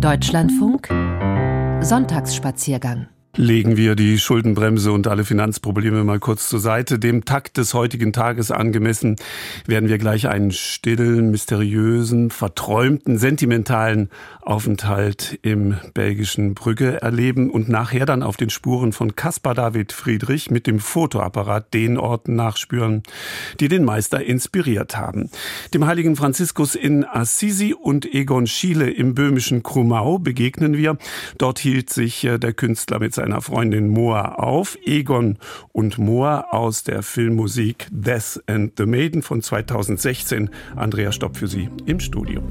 Deutschlandfunk. Sonntagsspaziergang Legen wir die Schuldenbremse und alle Finanzprobleme mal kurz zur Seite. Dem Takt des heutigen Tages angemessen werden wir gleich einen stillen, mysteriösen, verträumten, sentimentalen Aufenthalt im belgischen Brügge erleben und nachher dann auf den Spuren von Caspar David Friedrich mit dem Fotoapparat den Orten nachspüren, die den Meister inspiriert haben. Dem heiligen Franziskus in Assisi und Egon Schiele im böhmischen Krumau begegnen wir. Dort hielt sich äh, der Künstler mit seinem seiner Freundin Moa auf. Egon und Moa aus der Filmmusik Death and the Maiden von 2016. Andrea Stopp für Sie im Studio.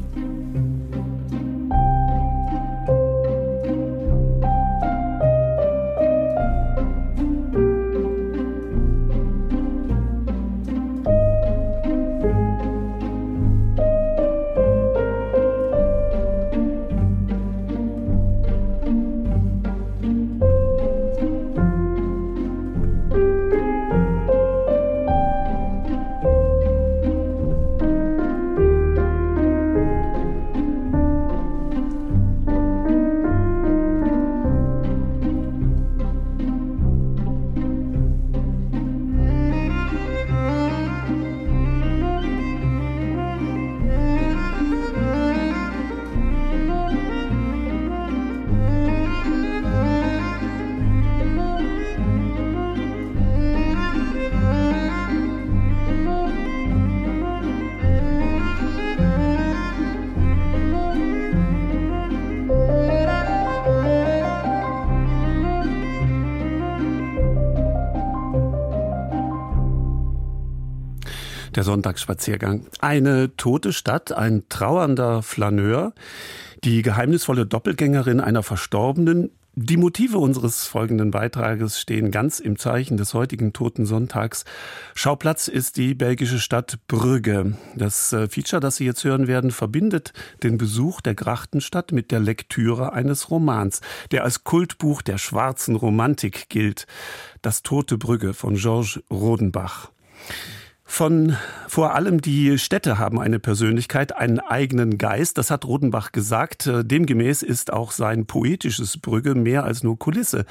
Der Sonntagsspaziergang. Eine tote Stadt, ein trauernder Flaneur, die geheimnisvolle Doppelgängerin einer Verstorbenen. Die Motive unseres folgenden Beitrages stehen ganz im Zeichen des heutigen Toten Sonntags. Schauplatz ist die belgische Stadt Brügge. Das äh, Feature, das Sie jetzt hören werden, verbindet den Besuch der Grachtenstadt mit der Lektüre eines Romans, der als Kultbuch der schwarzen Romantik gilt. Das Tote Brügge von Georges Rodenbach. Von vor allem die Städte haben eine Persönlichkeit, einen eigenen Geist. Das hat Rodenbach gesagt. Äh, demgemäß ist auch sein poetisches Brügge mehr als nur Kulisse.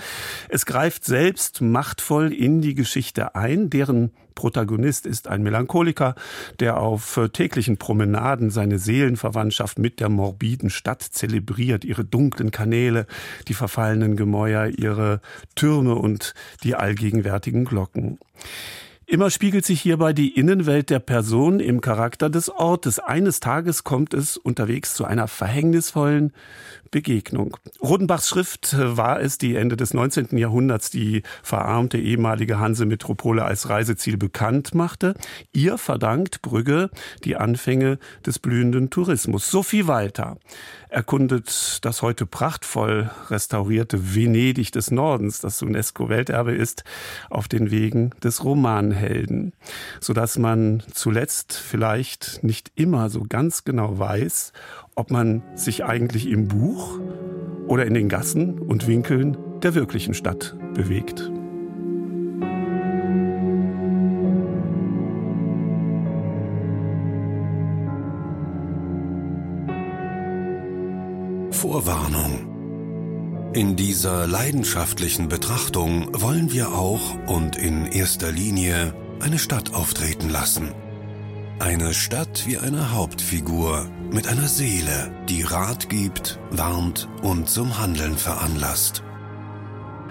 Es greift selbst machtvoll in die Geschichte ein, deren Protagonist ist ein Melancholiker, der auf äh, täglichen Promenaden seine Seelenverwandtschaft mit der morbiden Stadt zelebriert, ihre dunklen Kanäle, die verfallenen Gemäuer, ihre Türme und die allgegenwärtigen Glocken. Immer spiegelt sich hierbei die Innenwelt der Person im Charakter des Ortes. Eines Tages kommt es unterwegs zu einer verhängnisvollen Begegnung. Rodenbachs Schrift war es, die Ende des 19. Jahrhunderts die verarmte ehemalige Hanse-Metropole als Reiseziel bekannt machte. Ihr verdankt Brügge die Anfänge des blühenden Tourismus. Sophie Walter erkundet das heute prachtvoll restaurierte Venedig des Nordens, das UNESCO-Welterbe ist, auf den Wegen des Romanhelden, sodass man zuletzt vielleicht nicht immer so ganz genau weiß, ob man sich eigentlich im Buch oder in den Gassen und Winkeln der wirklichen Stadt bewegt. Vorwarnung. In dieser leidenschaftlichen Betrachtung wollen wir auch und in erster Linie eine Stadt auftreten lassen. Eine Stadt wie eine Hauptfigur mit einer Seele, die Rat gibt, warnt und zum Handeln veranlasst.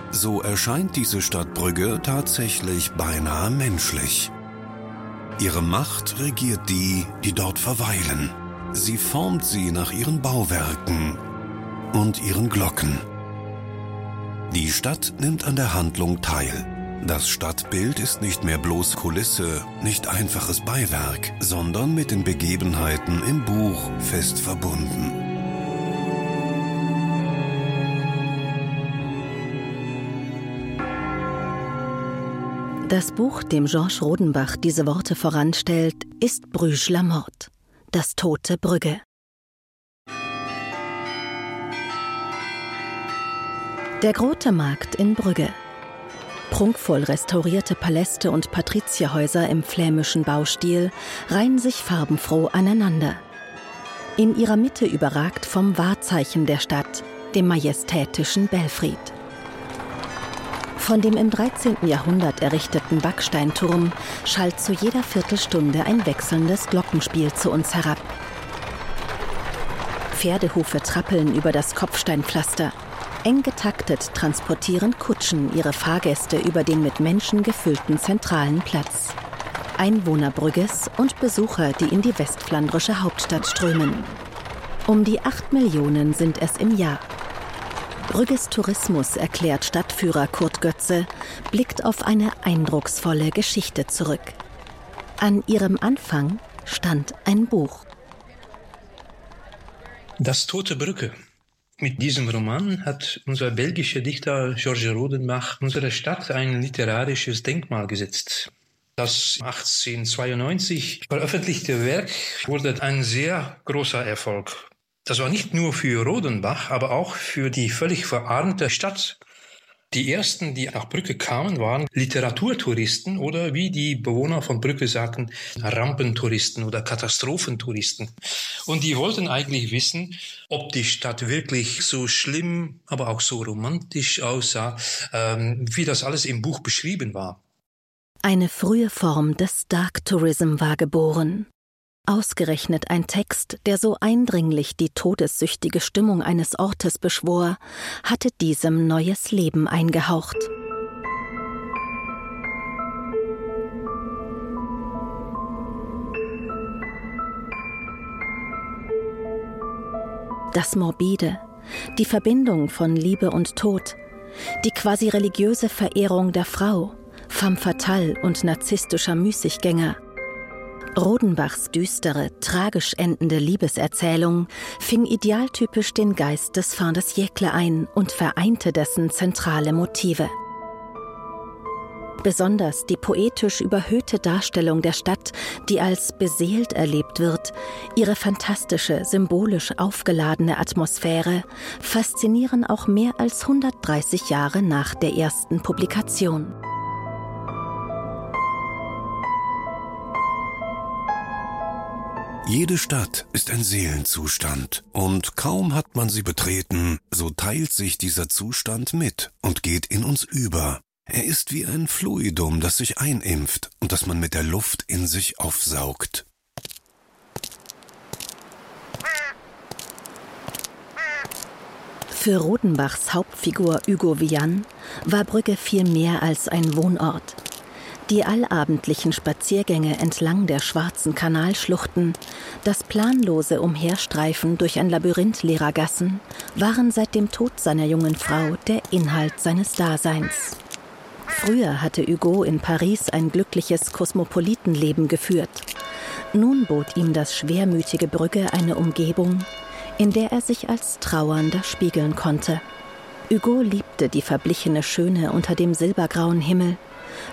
So erscheint diese Stadt Brügge tatsächlich beinahe menschlich. Ihre Macht regiert die, die dort verweilen. Sie formt sie nach ihren Bauwerken und ihren Glocken. Die Stadt nimmt an der Handlung teil. Das Stadtbild ist nicht mehr bloß Kulisse, nicht einfaches Beiwerk, sondern mit den Begebenheiten im Buch fest verbunden. Das Buch, dem Georges Rodenbach diese Worte voranstellt, ist la Mort, das tote Brügge. Der Grote Markt in Brügge Prunkvoll restaurierte Paläste und Patrizierhäuser im flämischen Baustil reihen sich farbenfroh aneinander. In ihrer Mitte überragt vom Wahrzeichen der Stadt, dem majestätischen Belfried. Von dem im 13. Jahrhundert errichteten Backsteinturm schallt zu jeder Viertelstunde ein wechselndes Glockenspiel zu uns herab. Pferdehufe trappeln über das Kopfsteinpflaster. Eng getaktet transportieren Kutschen ihre Fahrgäste über den mit Menschen gefüllten zentralen Platz. Einwohner Brügges und Besucher, die in die westflandrische Hauptstadt strömen. Um die acht Millionen sind es im Jahr. Brügges Tourismus, erklärt Stadtführer Kurt Götze, blickt auf eine eindrucksvolle Geschichte zurück. An ihrem Anfang stand ein Buch. Das Tote Brücke. Mit diesem Roman hat unser belgischer Dichter Georges Rodenbach unserer Stadt ein literarisches Denkmal gesetzt. Das 1892 veröffentlichte Werk wurde ein sehr großer Erfolg. Das war nicht nur für Rodenbach, aber auch für die völlig verarmte Stadt. Die ersten, die nach Brücke kamen, waren Literaturtouristen oder wie die Bewohner von Brücke sagten, Rampentouristen oder Katastrophentouristen. Und die wollten eigentlich wissen, ob die Stadt wirklich so schlimm, aber auch so romantisch aussah, ähm, wie das alles im Buch beschrieben war. Eine frühe Form des Dark Tourism war geboren. Ausgerechnet ein Text, der so eindringlich die todessüchtige Stimmung eines Ortes beschwor, hatte diesem neues Leben eingehaucht. Das Morbide, die Verbindung von Liebe und Tod, die quasi religiöse Verehrung der Frau, femme fatale und narzisstischer Müßiggänger, Rodenbachs düstere, tragisch endende Liebeserzählung fing idealtypisch den Geist des Fin de siècle ein und vereinte dessen zentrale Motive. Besonders die poetisch überhöhte Darstellung der Stadt, die als beseelt erlebt wird, ihre fantastische, symbolisch aufgeladene Atmosphäre faszinieren auch mehr als 130 Jahre nach der ersten Publikation. Jede Stadt ist ein Seelenzustand, und kaum hat man sie betreten, so teilt sich dieser Zustand mit und geht in uns über. Er ist wie ein Fluidum, das sich einimpft und das man mit der Luft in sich aufsaugt. Für Rodenbachs Hauptfigur Hugo Vian war Brügge viel mehr als ein Wohnort. Die allabendlichen Spaziergänge entlang der schwarzen Kanalschluchten, das planlose Umherstreifen durch ein Labyrinth leerer Gassen waren seit dem Tod seiner jungen Frau der Inhalt seines Daseins. Früher hatte Hugo in Paris ein glückliches Kosmopolitenleben geführt. Nun bot ihm das schwermütige Brügge eine Umgebung, in der er sich als Trauernder spiegeln konnte. Hugo liebte die verblichene Schöne unter dem silbergrauen Himmel,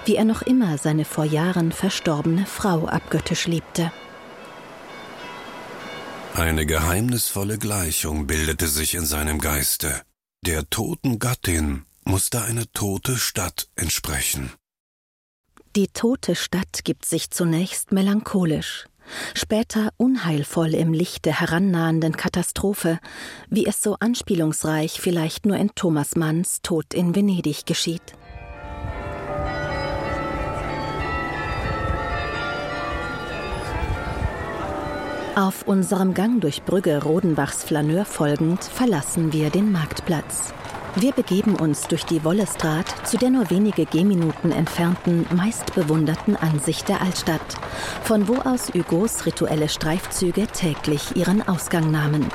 wie er noch immer seine vor Jahren verstorbene Frau abgöttisch liebte. Eine geheimnisvolle Gleichung bildete sich in seinem Geiste. Der toten Gattin musste eine tote Stadt entsprechen. Die tote Stadt gibt sich zunächst melancholisch, später unheilvoll im Licht der herannahenden Katastrophe, wie es so anspielungsreich vielleicht nur in Thomas Manns Tod in Venedig geschieht. Auf unserem Gang durch Brügge Rodenbachs Flaneur folgend verlassen wir den Marktplatz. Wir begeben uns durch die Wollestraat zu der nur wenige Gehminuten entfernten, meist bewunderten Ansicht der Altstadt, von wo aus Hugos rituelle Streifzüge täglich ihren Ausgang nahmen.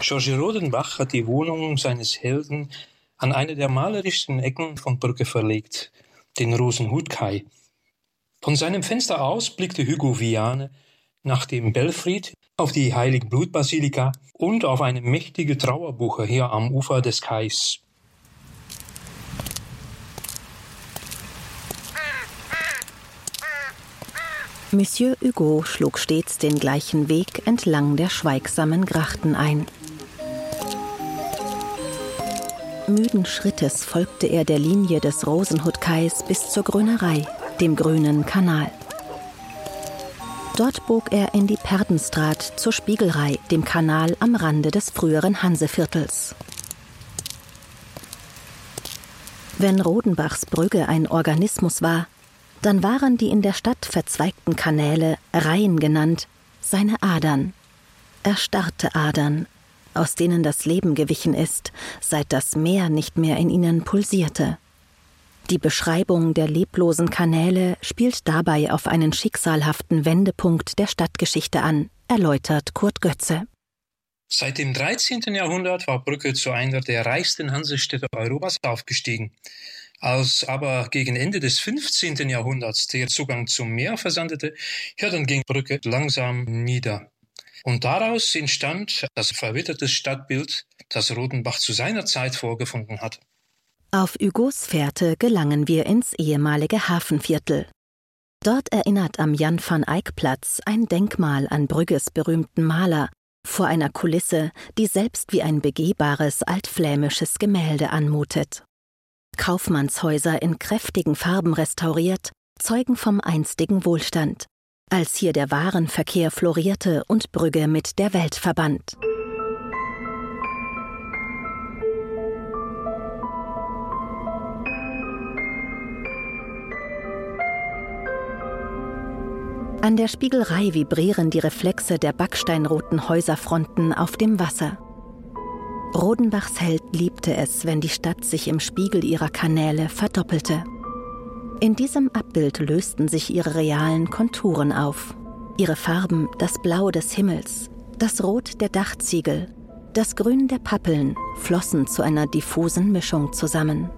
Georges Rodenbach hat die Wohnung seines Helden an eine der malerischsten Ecken von Brücke verlegt, den Rosenhutkai. Von seinem Fenster aus blickte Hugo Viane nach dem Belfried auf die Heiligenblutbasilika und auf eine mächtige Trauerbuche hier am Ufer des Kais. Monsieur Hugo schlug stets den gleichen Weg entlang der schweigsamen Grachten ein. Müden Schrittes folgte er der Linie des Rosenhutkais bis zur Grünerei, dem grünen Kanal. Dort bog er in die Perdenstraat zur Spiegelrei, dem Kanal am Rande des früheren Hanseviertels. Wenn Rodenbachs Brügge ein Organismus war, dann waren die in der Stadt verzweigten Kanäle, Reihen genannt, seine Adern. Erstarrte Adern, aus denen das Leben gewichen ist, seit das Meer nicht mehr in ihnen pulsierte. Die Beschreibung der leblosen Kanäle spielt dabei auf einen schicksalhaften Wendepunkt der Stadtgeschichte an, erläutert Kurt Götze. Seit dem 13. Jahrhundert war Brücke zu einer der reichsten Hansestädte Europas aufgestiegen. Als aber gegen Ende des 15. Jahrhunderts der Zugang zum Meer versandete, ja, dann ging Brücke langsam nieder. Und daraus entstand das verwitterte Stadtbild, das Rodenbach zu seiner Zeit vorgefunden hat. Auf Hugos Fährte gelangen wir ins ehemalige Hafenviertel. Dort erinnert am Jan van Eyck Platz ein Denkmal an Brügges berühmten Maler vor einer Kulisse, die selbst wie ein begehbares altflämisches Gemälde anmutet. Kaufmannshäuser in kräftigen Farben restauriert, zeugen vom einstigen Wohlstand, als hier der Warenverkehr florierte und Brügge mit der Welt verband. An der Spiegelrei vibrieren die Reflexe der backsteinroten Häuserfronten auf dem Wasser. Rodenbachs Held liebte es, wenn die Stadt sich im Spiegel ihrer Kanäle verdoppelte. In diesem Abbild lösten sich ihre realen Konturen auf. Ihre Farben das Blau des Himmels, das Rot der Dachziegel, das Grün der Pappeln flossen zu einer diffusen Mischung zusammen.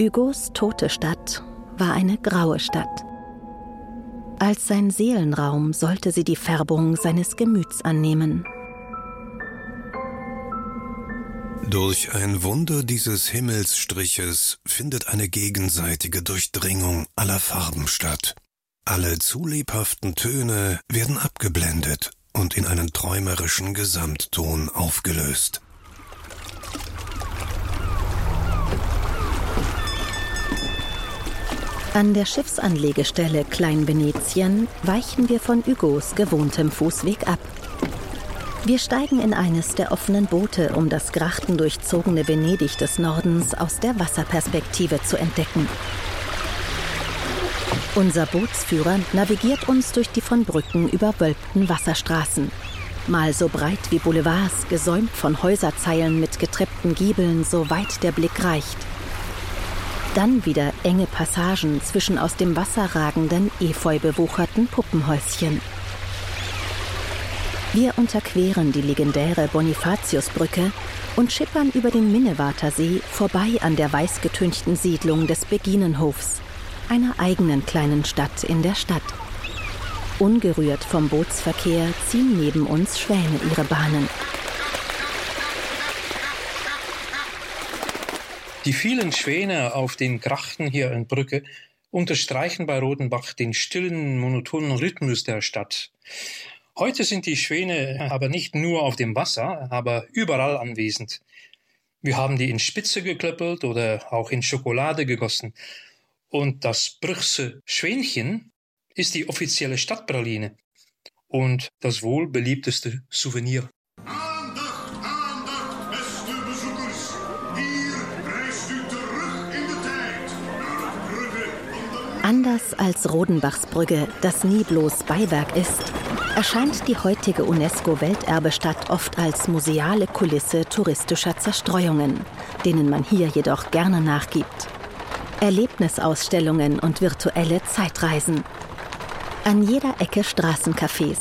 Hugos tote Stadt war eine graue Stadt. Als sein Seelenraum sollte sie die Färbung seines Gemüts annehmen. Durch ein Wunder dieses Himmelsstriches findet eine gegenseitige Durchdringung aller Farben statt. Alle zu lebhaften Töne werden abgeblendet und in einen träumerischen Gesamtton aufgelöst. An der Schiffsanlegestelle Klein-Venetien weichen wir von Hugos gewohntem Fußweg ab. Wir steigen in eines der offenen Boote, um das grachtendurchzogene Venedig des Nordens aus der Wasserperspektive zu entdecken. Unser Bootsführer navigiert uns durch die von Brücken überwölbten Wasserstraßen. Mal so breit wie Boulevards, gesäumt von Häuserzeilen mit getreppten Giebeln, so weit der Blick reicht. Dann wieder enge Passagen zwischen aus dem Wasser ragenden, efeu bewucherten Puppenhäuschen. Wir unterqueren die legendäre Bonifatiusbrücke und schippern über den Minnewatersee vorbei an der weißgetünchten Siedlung des Beginenhofs, einer eigenen kleinen Stadt in der Stadt. Ungerührt vom Bootsverkehr ziehen neben uns Schwäne ihre Bahnen. Die vielen Schwäne auf den Grachten hier in Brücke unterstreichen bei Rodenbach den stillen, monotonen Rhythmus der Stadt. Heute sind die Schwäne aber nicht nur auf dem Wasser, aber überall anwesend. Wir haben die in Spitze geklöppelt oder auch in Schokolade gegossen. Und das Brüchse Schwänchen ist die offizielle Stadtpraline und das wohl beliebteste Souvenir. Anders als Rodenbachsbrügge, das nie bloß Beiwerk ist, erscheint die heutige UNESCO-Welterbestadt oft als museale Kulisse touristischer Zerstreuungen, denen man hier jedoch gerne nachgibt. Erlebnisausstellungen und virtuelle Zeitreisen. An jeder Ecke Straßencafés.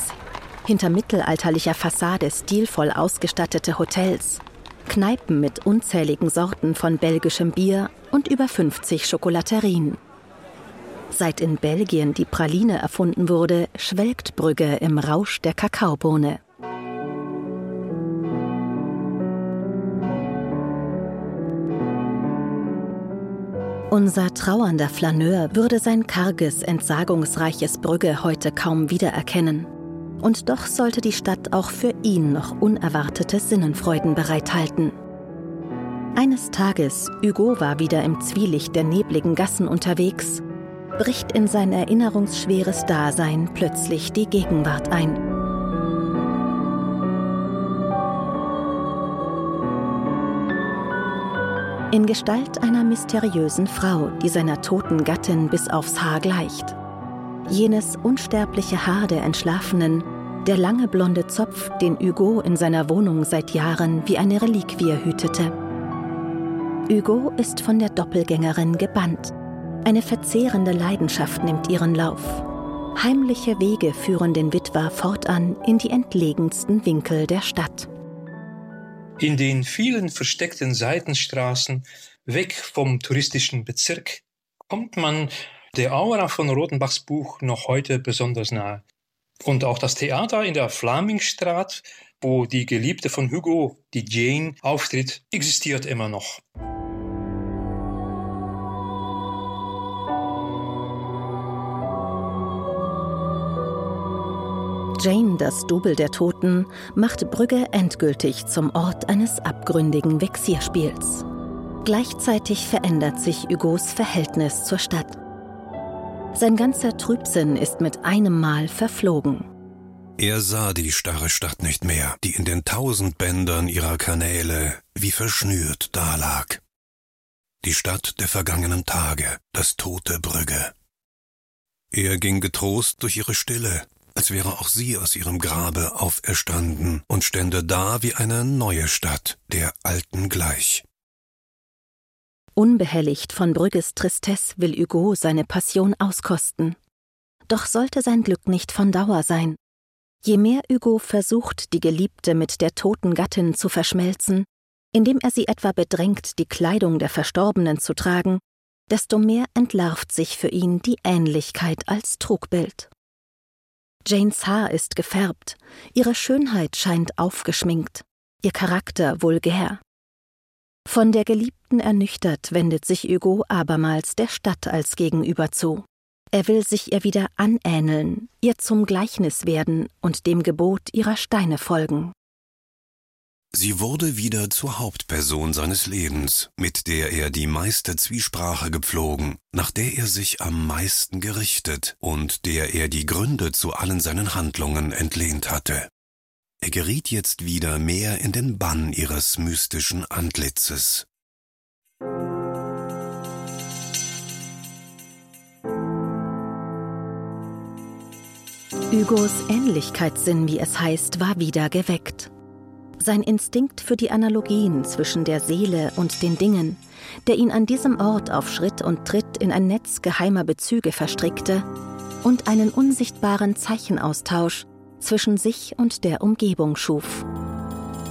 Hinter mittelalterlicher Fassade stilvoll ausgestattete Hotels. Kneipen mit unzähligen Sorten von belgischem Bier und über 50 Schokolaterien. Seit in Belgien die Praline erfunden wurde, schwelgt Brügge im Rausch der Kakaobohne. Unser trauernder Flaneur würde sein karges, entsagungsreiches Brügge heute kaum wiedererkennen. Und doch sollte die Stadt auch für ihn noch unerwartete Sinnenfreuden bereithalten. Eines Tages, Hugo war wieder im Zwielicht der nebligen Gassen unterwegs bricht in sein erinnerungsschweres Dasein plötzlich die Gegenwart ein. In Gestalt einer mysteriösen Frau, die seiner toten Gattin bis aufs Haar gleicht. Jenes unsterbliche Haar der Entschlafenen, der lange blonde Zopf, den Hugo in seiner Wohnung seit Jahren wie eine Reliquie hütete. Hugo ist von der Doppelgängerin gebannt. Eine verzehrende Leidenschaft nimmt ihren Lauf. Heimliche Wege führen den Witwer fortan in die entlegensten Winkel der Stadt. In den vielen versteckten Seitenstraßen, weg vom touristischen Bezirk, kommt man der Aura von Rotenbachs Buch noch heute besonders nahe. Und auch das Theater in der Flamingstraat, wo die Geliebte von Hugo, die Jane, auftritt, existiert immer noch. Jane, das Double der Toten, macht Brügge endgültig zum Ort eines abgründigen Vexierspiels. Gleichzeitig verändert sich Hugos Verhältnis zur Stadt. Sein ganzer Trübsinn ist mit einem Mal verflogen. Er sah die starre Stadt nicht mehr, die in den tausend Bändern ihrer Kanäle wie verschnürt dalag. Die Stadt der vergangenen Tage, das tote Brügge. Er ging getrost durch ihre Stille, als wäre auch sie aus ihrem Grabe auferstanden und stände da wie eine neue Stadt, der alten gleich. Unbehelligt von Brügges Tristesse will Hugo seine Passion auskosten. Doch sollte sein Glück nicht von Dauer sein. Je mehr Hugo versucht, die Geliebte mit der toten Gattin zu verschmelzen, indem er sie etwa bedrängt, die Kleidung der Verstorbenen zu tragen, desto mehr entlarvt sich für ihn die Ähnlichkeit als Trugbild. Janes Haar ist gefärbt, ihre Schönheit scheint aufgeschminkt, ihr Charakter vulgär. Von der Geliebten ernüchtert wendet sich Hugo abermals der Stadt als Gegenüber zu. Er will sich ihr wieder anähneln, ihr zum Gleichnis werden und dem Gebot ihrer Steine folgen. Sie wurde wieder zur Hauptperson seines Lebens, mit der er die meiste Zwiesprache gepflogen, nach der er sich am meisten gerichtet und der er die Gründe zu allen seinen Handlungen entlehnt hatte. Er geriet jetzt wieder mehr in den Bann ihres mystischen Antlitzes. Hugos Ähnlichkeitssinn, wie es heißt, war wieder geweckt. Sein Instinkt für die Analogien zwischen der Seele und den Dingen, der ihn an diesem Ort auf Schritt und Tritt in ein Netz geheimer Bezüge verstrickte, und einen unsichtbaren Zeichenaustausch zwischen sich und der Umgebung schuf.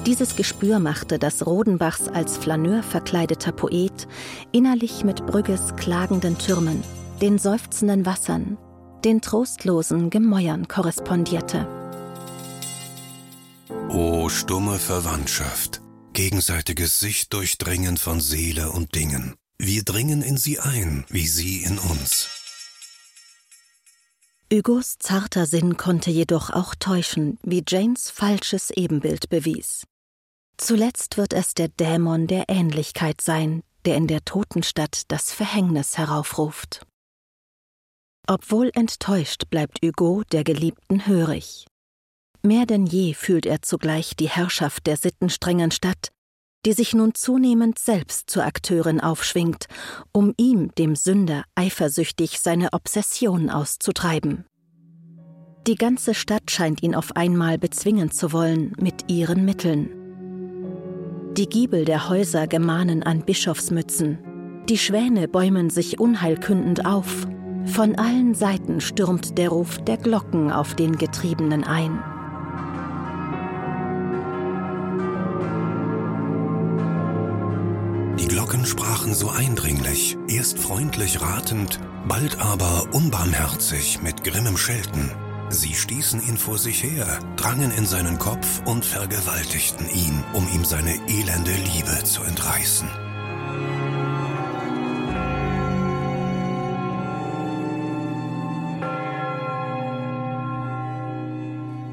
Dieses Gespür machte, dass Rodenbachs als Flaneur verkleideter Poet innerlich mit Brügges klagenden Türmen, den seufzenden Wassern, den trostlosen Gemäuern korrespondierte. O stumme Verwandtschaft, gegenseitiges Sichtdurchdringen von Seele und Dingen. Wir dringen in sie ein, wie sie in uns. Hugos zarter Sinn konnte jedoch auch täuschen, wie Janes falsches Ebenbild bewies. Zuletzt wird es der Dämon der Ähnlichkeit sein, der in der Totenstadt das Verhängnis heraufruft. Obwohl enttäuscht bleibt Hugo der Geliebten hörig. Mehr denn je fühlt er zugleich die Herrschaft der sittenstrengen Stadt, die sich nun zunehmend selbst zur Akteurin aufschwingt, um ihm, dem Sünder, eifersüchtig seine Obsession auszutreiben. Die ganze Stadt scheint ihn auf einmal bezwingen zu wollen mit ihren Mitteln. Die Giebel der Häuser gemahnen an Bischofsmützen, die Schwäne bäumen sich unheilkündend auf, von allen Seiten stürmt der Ruf der Glocken auf den Getriebenen ein. Die Glocken sprachen so eindringlich, erst freundlich ratend, bald aber unbarmherzig mit grimmem Schelten. Sie stießen ihn vor sich her, drangen in seinen Kopf und vergewaltigten ihn, um ihm seine elende Liebe zu entreißen.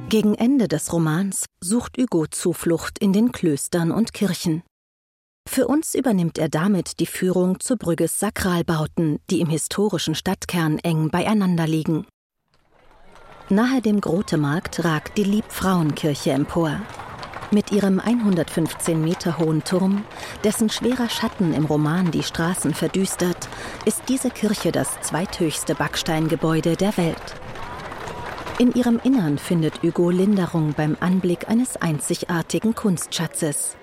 Gegen Ende des Romans sucht Hugo Zuflucht in den Klöstern und Kirchen. Für uns übernimmt er damit die Führung zu Brügges Sakralbauten, die im historischen Stadtkern eng beieinander liegen. Nahe dem Grotemarkt ragt die Liebfrauenkirche empor. Mit ihrem 115 Meter hohen Turm, dessen schwerer Schatten im Roman die Straßen verdüstert, ist diese Kirche das zweithöchste Backsteingebäude der Welt. In ihrem Innern findet Hugo Linderung beim Anblick eines einzigartigen Kunstschatzes.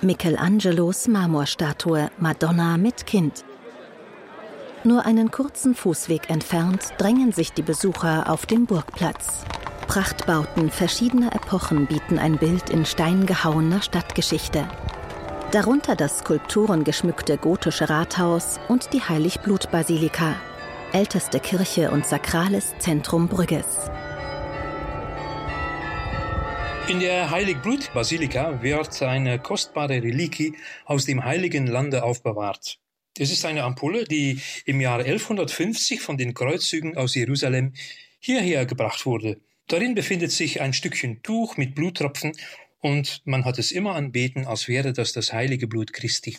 Michelangelos Marmorstatue Madonna mit Kind. Nur einen kurzen Fußweg entfernt drängen sich die Besucher auf den Burgplatz. Prachtbauten verschiedener Epochen bieten ein Bild in Stein gehauener Stadtgeschichte. Darunter das skulpturengeschmückte gotische Rathaus und die Heiligblut-Basilika, älteste Kirche und sakrales Zentrum Brügges. In der Heiligblut-Basilika wird eine kostbare Reliquie aus dem Heiligen Lande aufbewahrt. Es ist eine Ampulle, die im Jahr 1150 von den Kreuzzügen aus Jerusalem hierher gebracht wurde. Darin befindet sich ein Stückchen Tuch mit Bluttropfen und man hat es immer anbeten, als wäre das das heilige Blut Christi.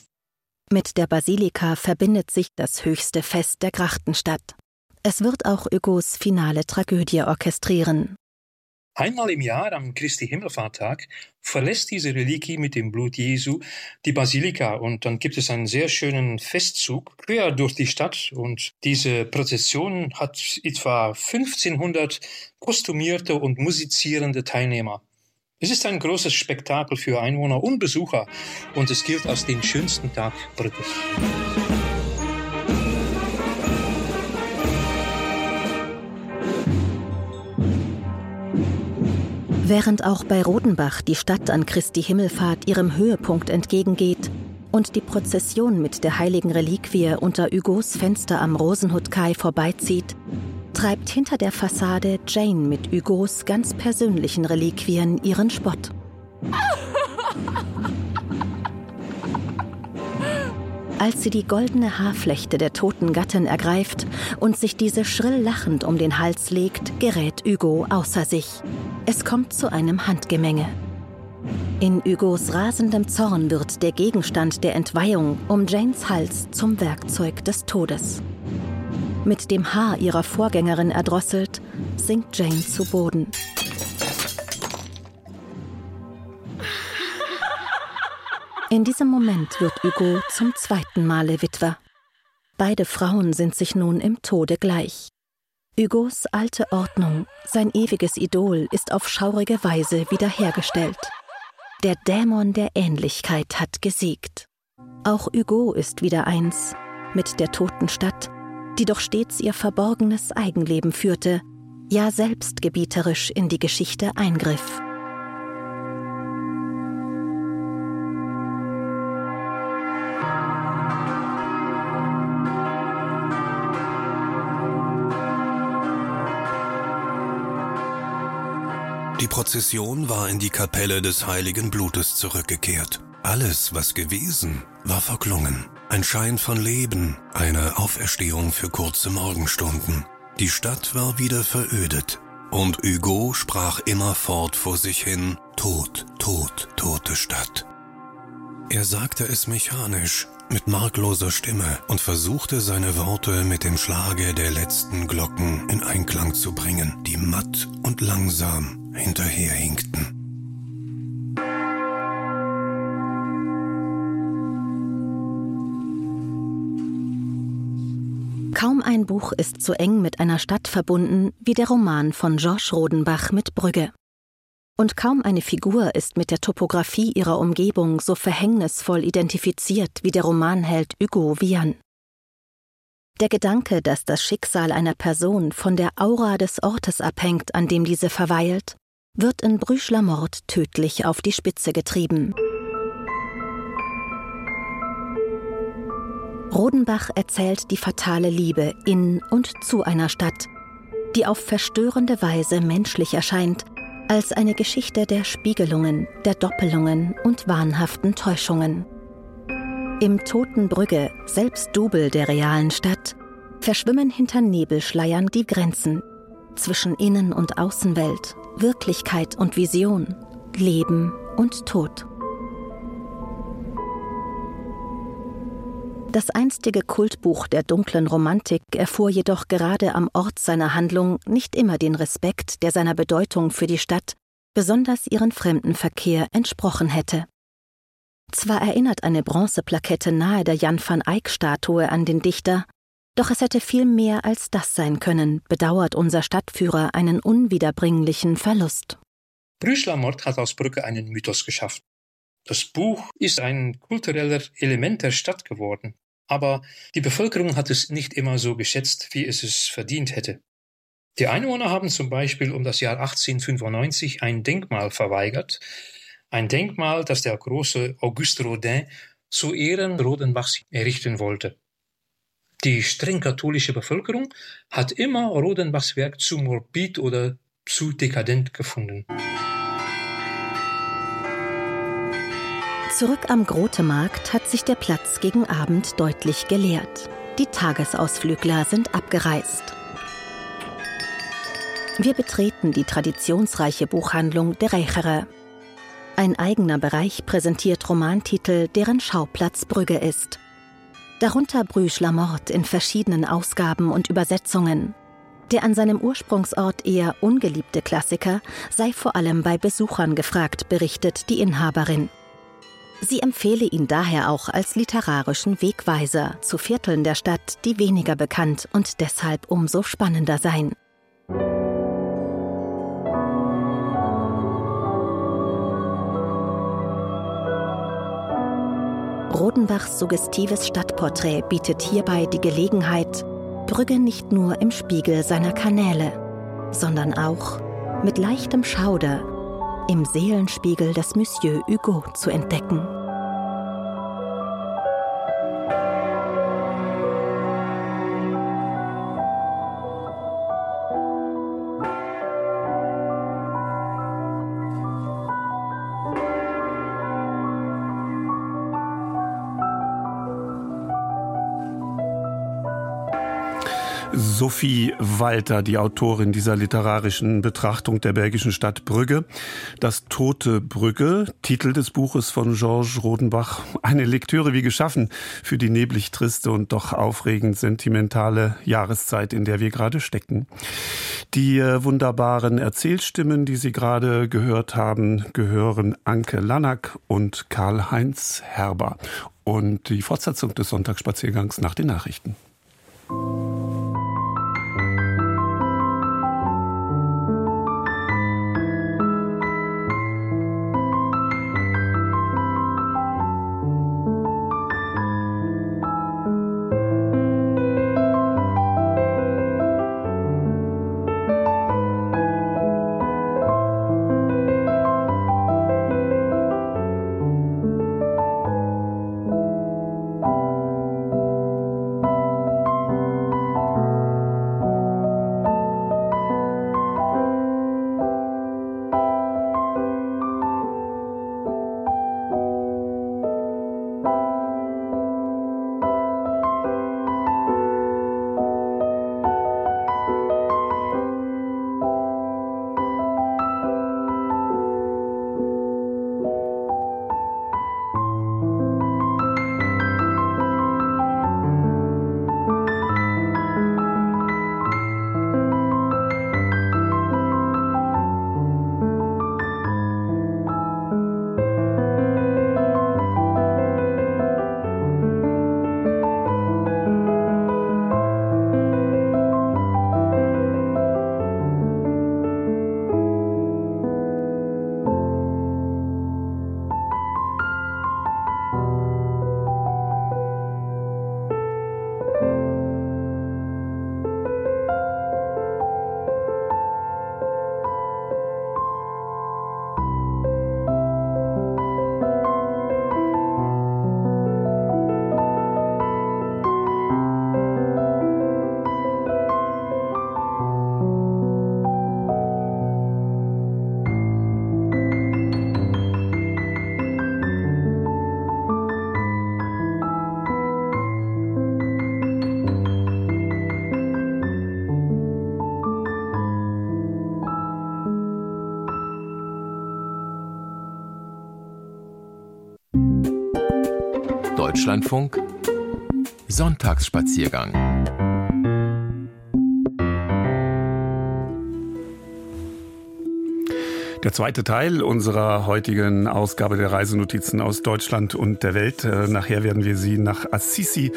Mit der Basilika verbindet sich das höchste Fest der Grachtenstadt. Es wird auch Hugos finale Tragödie orchestrieren. Einmal im Jahr am Christi Himmelfahrttag verlässt diese Reliquie mit dem Blut Jesu die Basilika und dann gibt es einen sehr schönen Festzug quer durch die Stadt und diese Prozession hat etwa 1500 kostümierte und musizierende Teilnehmer. Es ist ein großes Spektakel für Einwohner und Besucher und es gilt als den schönsten Tag Brügges. Während auch bei Rodenbach die Stadt an Christi Himmelfahrt ihrem Höhepunkt entgegengeht und die Prozession mit der heiligen Reliquie unter Hugos Fenster am Rosenhutkai vorbeizieht, treibt hinter der Fassade Jane mit Hugos ganz persönlichen Reliquien ihren Spott. Als sie die goldene Haarflechte der toten Gattin ergreift und sich diese schrill lachend um den Hals legt, gerät Hugo außer sich. Es kommt zu einem Handgemenge. In Hugos rasendem Zorn wird der Gegenstand der Entweihung um Janes Hals zum Werkzeug des Todes. Mit dem Haar ihrer Vorgängerin erdrosselt, sinkt Jane zu Boden. In diesem Moment wird Hugo zum zweiten Male Witwer. Beide Frauen sind sich nun im Tode gleich. Hugos alte Ordnung, sein ewiges Idol, ist auf schaurige Weise wiederhergestellt. Der Dämon der Ähnlichkeit hat gesiegt. Auch Hugo ist wieder eins mit der toten Stadt, die doch stets ihr verborgenes Eigenleben führte, ja selbst gebieterisch in die Geschichte eingriff. Die Prozession war in die Kapelle des heiligen Blutes zurückgekehrt. Alles, was gewesen, war verklungen. Ein Schein von Leben, eine Auferstehung für kurze Morgenstunden. Die Stadt war wieder verödet. Und Hugo sprach immerfort vor sich hin, Tod, Tod, tote Stadt. Er sagte es mechanisch, mit markloser Stimme und versuchte seine Worte mit dem Schlage der letzten Glocken in Einklang zu bringen, die matt und langsam hinterherhinkten. Kaum ein Buch ist so eng mit einer Stadt verbunden wie der Roman von Georges Rodenbach mit Brügge. Und kaum eine Figur ist mit der Topographie ihrer Umgebung so verhängnisvoll identifiziert wie der Romanheld Hugo Vian. Der Gedanke, dass das Schicksal einer Person von der Aura des Ortes abhängt, an dem diese verweilt, wird in Brüschler Mord tödlich auf die Spitze getrieben. Rodenbach erzählt die fatale Liebe in und zu einer Stadt, die auf verstörende Weise menschlich erscheint als eine Geschichte der Spiegelungen, der Doppelungen und wahnhaften Täuschungen. Im toten Brügge, selbst Double der realen Stadt, verschwimmen hinter Nebelschleiern die Grenzen zwischen Innen- und Außenwelt, Wirklichkeit und Vision, Leben und Tod. Das einstige Kultbuch der dunklen Romantik erfuhr jedoch gerade am Ort seiner Handlung nicht immer den Respekt, der seiner Bedeutung für die Stadt, besonders ihren Fremdenverkehr, entsprochen hätte. Zwar erinnert eine Bronzeplakette nahe der Jan van Eyck-Statue an den Dichter, doch es hätte viel mehr als das sein können, bedauert unser Stadtführer einen unwiederbringlichen Verlust. Brüschlamort hat aus Brücke einen Mythos geschaffen. Das Buch ist ein kultureller Element der Stadt geworden, aber die Bevölkerung hat es nicht immer so geschätzt, wie es es verdient hätte. Die Einwohner haben zum Beispiel um das Jahr 1895 ein Denkmal verweigert, ein Denkmal, das der große Auguste Rodin zu Ehren Rodenbachs errichten wollte. Die streng katholische Bevölkerung hat immer Rodenbachs Werk zu morbid oder zu dekadent gefunden. Zurück am Grotemarkt hat sich der Platz gegen Abend deutlich geleert. Die Tagesausflügler sind abgereist. Wir betreten die traditionsreiche Buchhandlung Der Rechere. Ein eigener Bereich präsentiert Romantitel, deren Schauplatz Brügge ist. Darunter Brüsch la Mort in verschiedenen Ausgaben und Übersetzungen. Der an seinem Ursprungsort eher ungeliebte Klassiker sei vor allem bei Besuchern gefragt, berichtet die Inhaberin. Sie empfehle ihn daher auch als literarischen Wegweiser zu Vierteln der Stadt, die weniger bekannt und deshalb umso spannender seien. Rodenbachs suggestives Stadtporträt bietet hierbei die Gelegenheit, Brügge nicht nur im Spiegel seiner Kanäle, sondern auch mit leichtem Schauder im Seelenspiegel des Monsieur Hugo zu entdecken. Sophie Walter, die Autorin dieser literarischen Betrachtung der belgischen Stadt Brügge. Das Tote Brügge, Titel des Buches von Georges Rodenbach. Eine Lektüre wie geschaffen für die neblig triste und doch aufregend sentimentale Jahreszeit, in der wir gerade stecken. Die äh, wunderbaren Erzählstimmen, die Sie gerade gehört haben, gehören Anke Lanak und Karl-Heinz Herber. Und die Fortsetzung des Sonntagsspaziergangs nach den Nachrichten. Deutschlandfunk Sonntagsspaziergang. Der zweite Teil unserer heutigen Ausgabe der Reisenotizen aus Deutschland und der Welt. Äh, nachher werden wir Sie nach Assisi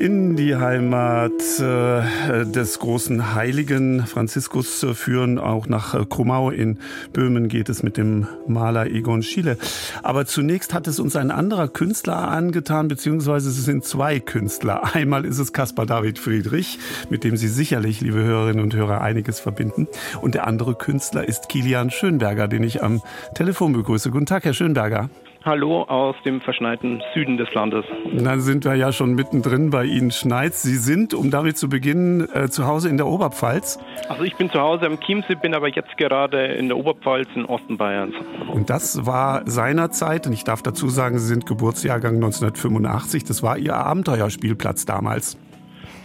in die Heimat äh, des großen Heiligen Franziskus führen. Auch nach äh, Krumau in Böhmen geht es mit dem Maler Egon Schiele. Aber zunächst hat es uns ein anderer Künstler angetan, beziehungsweise es sind zwei Künstler. Einmal ist es Caspar David Friedrich, mit dem Sie sicherlich, liebe Hörerinnen und Hörer, einiges verbinden. Und der andere Künstler ist Kilian Schönberg. Schönberger, den ich am Telefon begrüße. Guten Tag, Herr Schönberger. Hallo aus dem verschneiten Süden des Landes. Dann sind wir ja schon mittendrin bei Ihnen schneit. Sie sind, um damit zu beginnen, äh, zu Hause in der Oberpfalz. Also ich bin zu Hause am Chiemsee, bin aber jetzt gerade in der Oberpfalz im Osten Bayerns. Und das war seinerzeit, und ich darf dazu sagen, Sie sind Geburtsjahrgang 1985, das war Ihr Abenteuerspielplatz damals.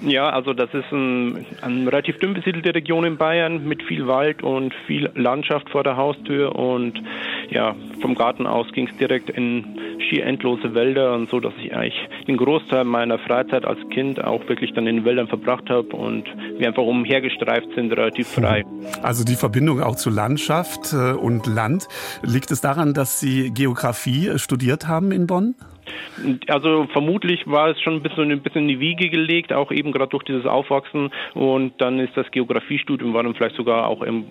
Ja, also das ist ein, eine relativ dünn besiedelte Region in Bayern mit viel Wald und viel Landschaft vor der Haustür und ja, vom Garten aus ging es direkt in schier endlose Wälder und so, dass ich eigentlich den Großteil meiner Freizeit als Kind auch wirklich dann in den Wäldern verbracht habe und wir einfach umhergestreift sind, relativ frei. Also die Verbindung auch zu Landschaft äh, und Land. Liegt es daran, dass Sie Geografie studiert haben in Bonn? Also vermutlich war es schon ein bisschen, ein bisschen in die Wiege gelegt, auch eben gerade durch dieses Aufwachsen. Und dann ist das Geografiestudium war dann vielleicht sogar auch, im,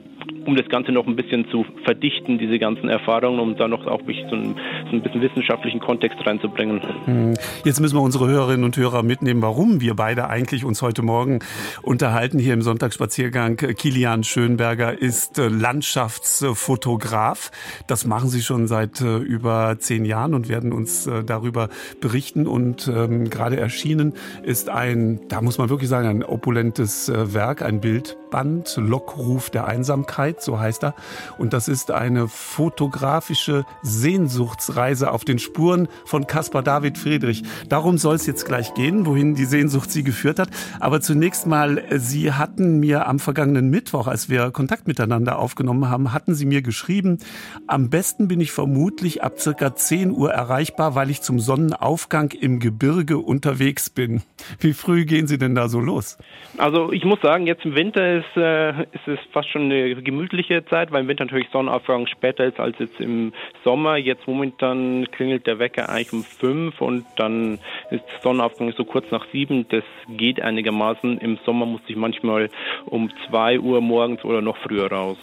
um das Ganze noch ein bisschen zu verdichten, diese ganzen Erfahrungen, um da noch auch so ein, so ein bisschen wissenschaftlichen Kontext reinzubringen. Hm. Jetzt müssen wir unsere Hörerinnen und Hörer mitnehmen, warum wir beide eigentlich uns heute Morgen unterhalten hier im Sonntagsspaziergang. Kilian Schönberger ist äh, Landschaftsfotograf. Das machen Sie schon seit äh, über zehn Jahren und werden uns äh, darüber darüber berichten. Und ähm, gerade erschienen ist ein, da muss man wirklich sagen, ein opulentes äh, Werk, ein Bildband, Lockruf der Einsamkeit, so heißt er. Und das ist eine fotografische Sehnsuchtsreise auf den Spuren von Caspar David Friedrich. Darum soll es jetzt gleich gehen, wohin die Sehnsucht Sie geführt hat. Aber zunächst mal, äh, Sie hatten mir am vergangenen Mittwoch, als wir Kontakt miteinander aufgenommen haben, hatten Sie mir geschrieben, am besten bin ich vermutlich ab circa 10 Uhr erreichbar, weil ich zum Sonnenaufgang im Gebirge unterwegs bin. Wie früh gehen Sie denn da so los? Also ich muss sagen, jetzt im Winter ist, äh, ist es fast schon eine gemütliche Zeit, weil im Winter natürlich Sonnenaufgang später ist als jetzt im Sommer. Jetzt momentan klingelt der Wecker eigentlich um fünf und dann ist Sonnenaufgang so kurz nach sieben. Das geht einigermaßen. Im Sommer muss ich manchmal um zwei Uhr morgens oder noch früher raus.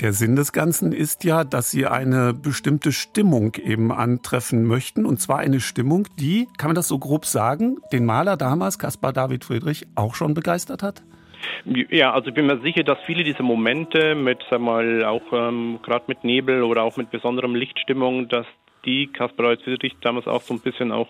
Der Sinn des Ganzen ist ja, dass Sie eine bestimmte Stimmung eben antreffen möchten. Und zwar eine Stimmung, die, kann man das so grob sagen, den Maler damals, Caspar David Friedrich, auch schon begeistert hat? Ja, also ich bin mir sicher, dass viele dieser Momente mit, sag mal, auch ähm, gerade mit Nebel oder auch mit besonderem Lichtstimmung, dass die Caspar Friedrich damals auch so ein bisschen auch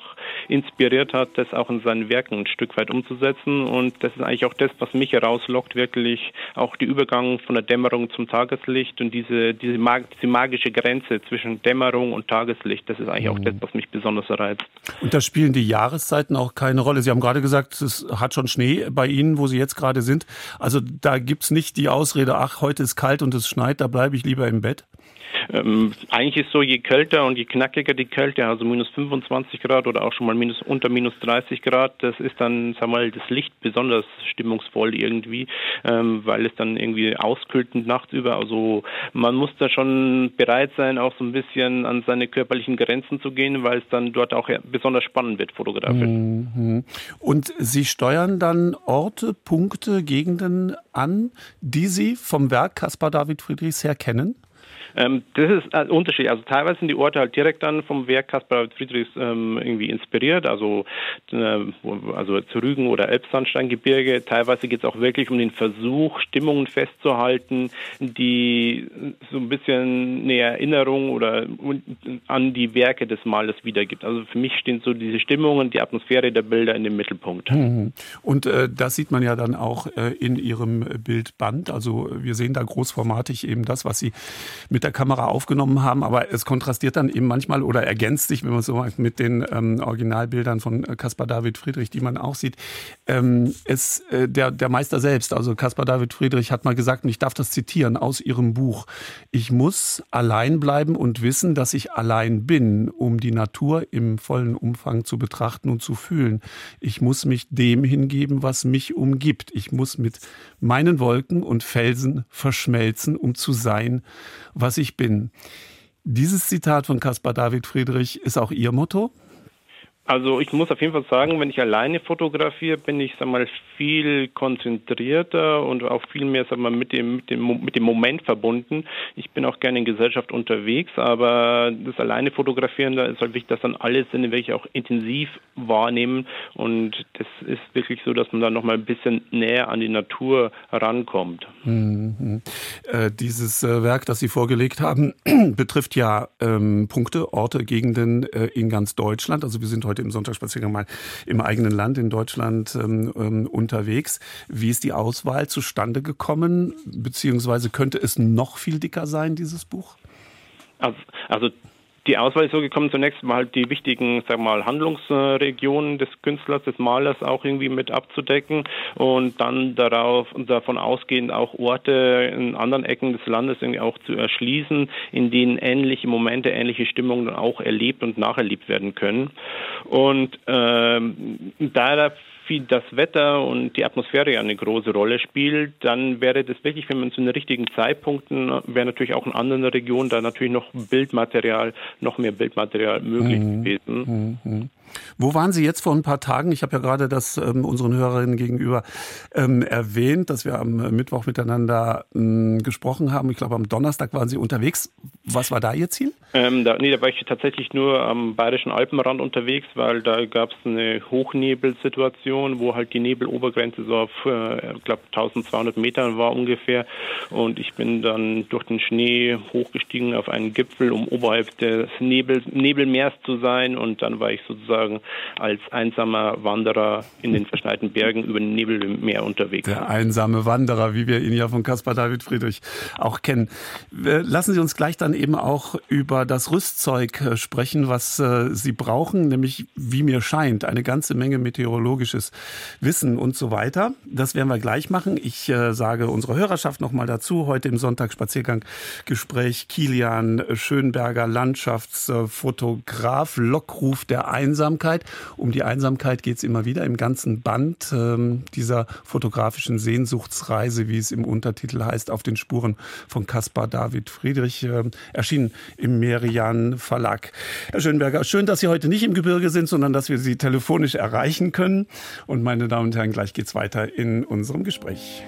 inspiriert hat, das auch in seinen Werken ein Stück weit umzusetzen. Und das ist eigentlich auch das, was mich herauslockt, wirklich auch der Übergang von der Dämmerung zum Tageslicht und diese, diese, mag, diese magische Grenze zwischen Dämmerung und Tageslicht, das ist eigentlich mhm. auch das, was mich besonders reizt. Und da spielen die Jahreszeiten auch keine Rolle. Sie haben gerade gesagt, es hat schon Schnee bei Ihnen, wo Sie jetzt gerade sind. Also da gibt es nicht die Ausrede, ach, heute ist kalt und es schneit, da bleibe ich lieber im Bett. Ähm, eigentlich ist so, je kälter und je knackiger die Kälte, also minus 25 Grad oder auch schon mal minus unter minus 30 Grad, das ist dann, sag mal, das Licht besonders stimmungsvoll irgendwie, ähm, weil es dann irgendwie auskühlt nachts über. Also man muss da schon bereit sein, auch so ein bisschen an seine körperlichen Grenzen zu gehen, weil es dann dort auch besonders spannend wird, fotografisch. Mhm. Und Sie steuern dann Orte, Punkte, Gegenden an, die Sie vom Werk Caspar David Friedrichs her kennen? Ähm, das ist ein Unterschied. Also teilweise sind die Orte halt direkt dann vom Werk Caspar Friedrichs ähm, irgendwie inspiriert, also, äh, also zu Rügen oder Elbsandsteingebirge. Teilweise geht es auch wirklich um den Versuch, Stimmungen festzuhalten, die so ein bisschen eine Erinnerung oder an die Werke des Malers wiedergibt. Also für mich stehen so diese Stimmungen, die Atmosphäre der Bilder in dem Mittelpunkt. Mhm. Und äh, das sieht man ja dann auch äh, in Ihrem Bildband. Also wir sehen da großformatig eben das, was Sie mit der Kamera aufgenommen haben, aber es kontrastiert dann eben manchmal oder ergänzt sich, wenn man so sagt, mit den ähm, Originalbildern von äh, Caspar David Friedrich, die man auch sieht. Ähm, es, äh, der, der Meister selbst, also Caspar David Friedrich, hat mal gesagt, und ich darf das zitieren aus ihrem Buch, ich muss allein bleiben und wissen, dass ich allein bin, um die Natur im vollen Umfang zu betrachten und zu fühlen. Ich muss mich dem hingeben, was mich umgibt. Ich muss mit meinen Wolken und Felsen verschmelzen, um zu sein, was ich bin. Dieses Zitat von Caspar David Friedrich ist auch Ihr Motto? Also ich muss auf jeden Fall sagen, wenn ich alleine fotografiere, bin ich sag mal viel konzentrierter und auch viel mehr sag mal mit dem mit dem mit dem Moment verbunden. Ich bin auch gerne in Gesellschaft unterwegs, aber das alleine fotografieren, da ist halt wichtig, dass dann alle Sinne wirklich auch intensiv wahrnehmen und das ist wirklich so, dass man dann noch mal ein bisschen näher an die Natur rankommt. Mhm. Äh, dieses äh, Werk, das Sie vorgelegt haben, betrifft ja ähm, Punkte, Orte, Gegenden äh, in ganz Deutschland. Also wir sind heute heute im Sonntagsspaziergang mal im eigenen Land in Deutschland ähm, ähm, unterwegs. Wie ist die Auswahl zustande gekommen? Beziehungsweise könnte es noch viel dicker sein, dieses Buch? Also, also die Auswahl ist so gekommen, zunächst mal halt die wichtigen, sag mal, Handlungsregionen des Künstlers, des Malers auch irgendwie mit abzudecken und dann darauf davon ausgehend auch Orte in anderen Ecken des Landes irgendwie auch zu erschließen, in denen ähnliche Momente, ähnliche Stimmungen dann auch erlebt und nacherlebt werden können. Und ähm, da wie das Wetter und die Atmosphäre eine große Rolle spielt, dann wäre das wirklich, wenn man zu den richtigen Zeitpunkten, wäre natürlich auch in anderen Regionen da natürlich noch Bildmaterial, noch mehr Bildmaterial möglich mhm. gewesen. Mhm. Wo waren Sie jetzt vor ein paar Tagen? Ich habe ja gerade das ähm, unseren Hörerinnen gegenüber ähm, erwähnt, dass wir am Mittwoch miteinander ähm, gesprochen haben. Ich glaube, am Donnerstag waren Sie unterwegs. Was war da Ihr Ziel? Ähm, da, nee, da war ich tatsächlich nur am bayerischen Alpenrand unterwegs, weil da gab es eine Hochnebelsituation, wo halt die Nebelobergrenze so auf, äh, ich glaube, 1200 Metern war ungefähr. Und ich bin dann durch den Schnee hochgestiegen auf einen Gipfel, um oberhalb des Nebel, Nebelmeers zu sein. Und dann war ich sozusagen sozusagen als einsamer Wanderer in den verschneiten Bergen über den Nebelmeer unterwegs. Der einsame Wanderer, wie wir ihn ja von Caspar David Friedrich auch kennen. Lassen Sie uns gleich dann eben auch über das Rüstzeug äh, sprechen, was äh, Sie brauchen, nämlich wie mir scheint, eine ganze Menge meteorologisches Wissen und so weiter. Das werden wir gleich machen. Ich äh, sage unserer Hörerschaft noch mal dazu, heute im Sonntagsspaziergang Gespräch Kilian Schönberger, Landschaftsfotograf, Lockruf der Einsam Einsamkeit. Um die Einsamkeit geht es immer wieder im ganzen Band ähm, dieser fotografischen Sehnsuchtsreise, wie es im Untertitel heißt, auf den Spuren von Caspar David Friedrich, äh, erschienen im Merian Verlag. Herr Schönberger, schön, dass Sie heute nicht im Gebirge sind, sondern dass wir Sie telefonisch erreichen können. Und meine Damen und Herren, gleich geht's weiter in unserem Gespräch.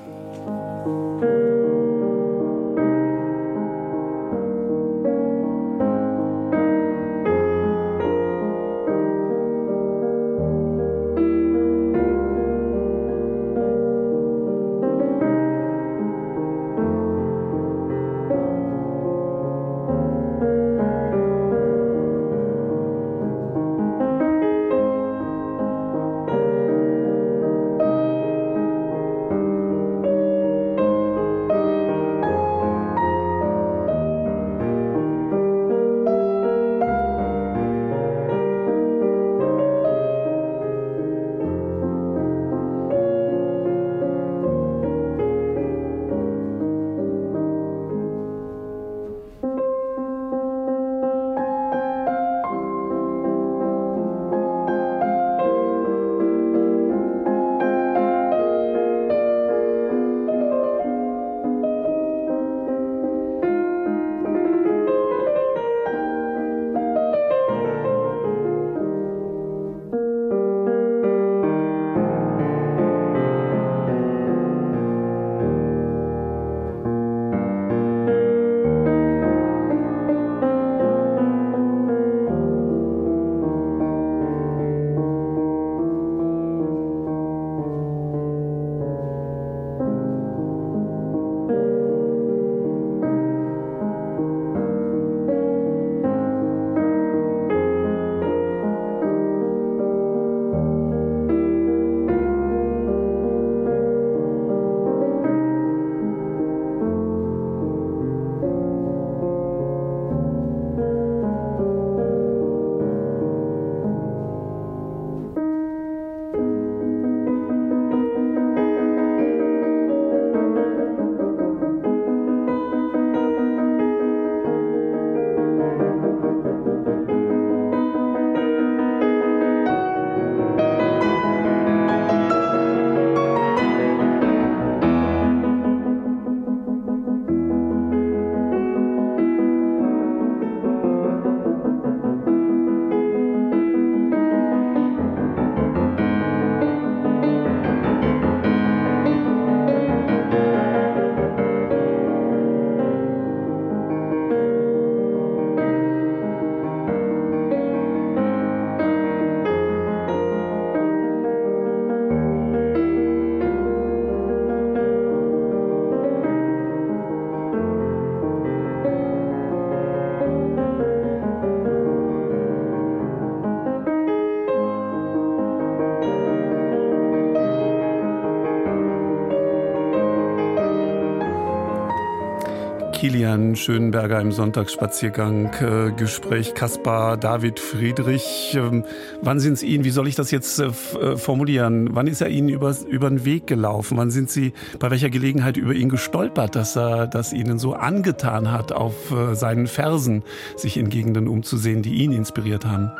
Kilian Schönberger im Sonntagsspaziergang. Äh, Gespräch Kaspar David Friedrich. Ähm, wann sind es Ihnen, wie soll ich das jetzt äh, äh, formulieren? Wann ist er Ihnen über, über den Weg gelaufen? Wann sind Sie bei welcher Gelegenheit über ihn gestolpert, dass er das Ihnen so angetan hat, auf äh, seinen Versen sich in Gegenden umzusehen, die ihn inspiriert haben?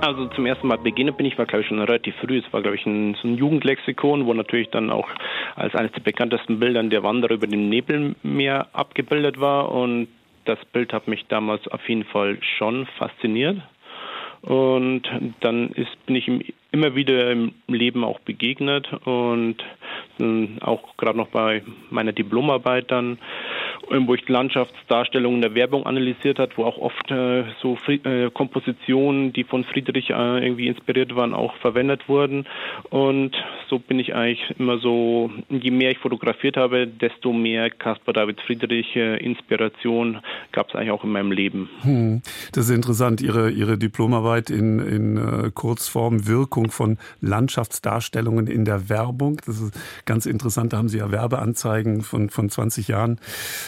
Also zum ersten Mal beginnen bin ich, war glaube ich schon relativ früh. Es war glaube ich ein, so ein Jugendlexikon, wo natürlich dann auch als eines der bekanntesten Bildern der Wanderer über dem Nebelmeer abgebildet war. Und das Bild hat mich damals auf jeden Fall schon fasziniert. Und dann ist, bin ich ihm immer wieder im Leben auch begegnet und auch gerade noch bei meiner Diplomarbeit dann wo ich Landschaftsdarstellungen der Werbung analysiert hat, wo auch oft äh, so äh, Kompositionen, die von Friedrich äh, irgendwie inspiriert waren, auch verwendet wurden. Und so bin ich eigentlich immer so, je mehr ich fotografiert habe, desto mehr Caspar David Friedrich äh, Inspiration gab es eigentlich auch in meinem Leben. Hm. Das ist interessant, Ihre, Ihre Diplomarbeit in, in äh, Kurzform Wirkung von Landschaftsdarstellungen in der Werbung. Das ist ganz interessant, da haben Sie ja Werbeanzeigen von, von 20 Jahren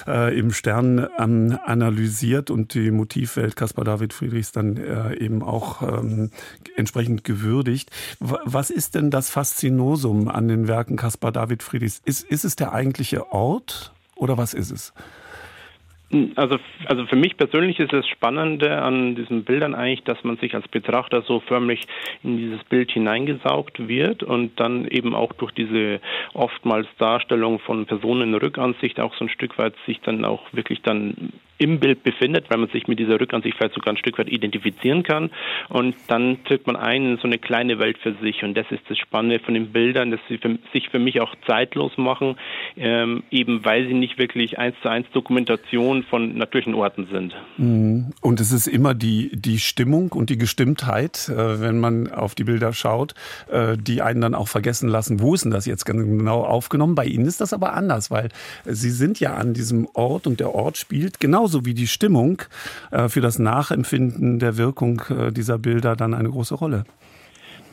äh, im Stern ähm, analysiert und die Motivwelt Caspar David Friedrichs dann äh, eben auch ähm, entsprechend gewürdigt. W was ist denn das Faszinosum an den Werken Caspar David Friedrichs? Ist, ist es der eigentliche Ort oder was ist es? Also, also für mich persönlich ist das Spannende an diesen Bildern eigentlich, dass man sich als Betrachter so förmlich in dieses Bild hineingesaugt wird und dann eben auch durch diese oftmals Darstellung von Personen in Rückansicht auch so ein Stück weit sich dann auch wirklich dann im Bild befindet, weil man sich mit dieser Rückansicht vielleicht sogar ein Stück weit identifizieren kann. Und dann tritt man ein in so eine kleine Welt für sich. Und das ist das Spannende von den Bildern, dass sie für, sich für mich auch zeitlos machen, ähm, eben weil sie nicht wirklich eins zu eins Dokumentation von natürlichen Orten sind. Mhm. Und es ist immer die, die Stimmung und die Gestimmtheit, äh, wenn man auf die Bilder schaut, äh, die einen dann auch vergessen lassen, wo ist denn das jetzt genau aufgenommen. Bei Ihnen ist das aber anders, weil Sie sind ja an diesem Ort und der Ort spielt genau genauso wie die Stimmung äh, für das Nachempfinden der Wirkung äh, dieser Bilder dann eine große Rolle.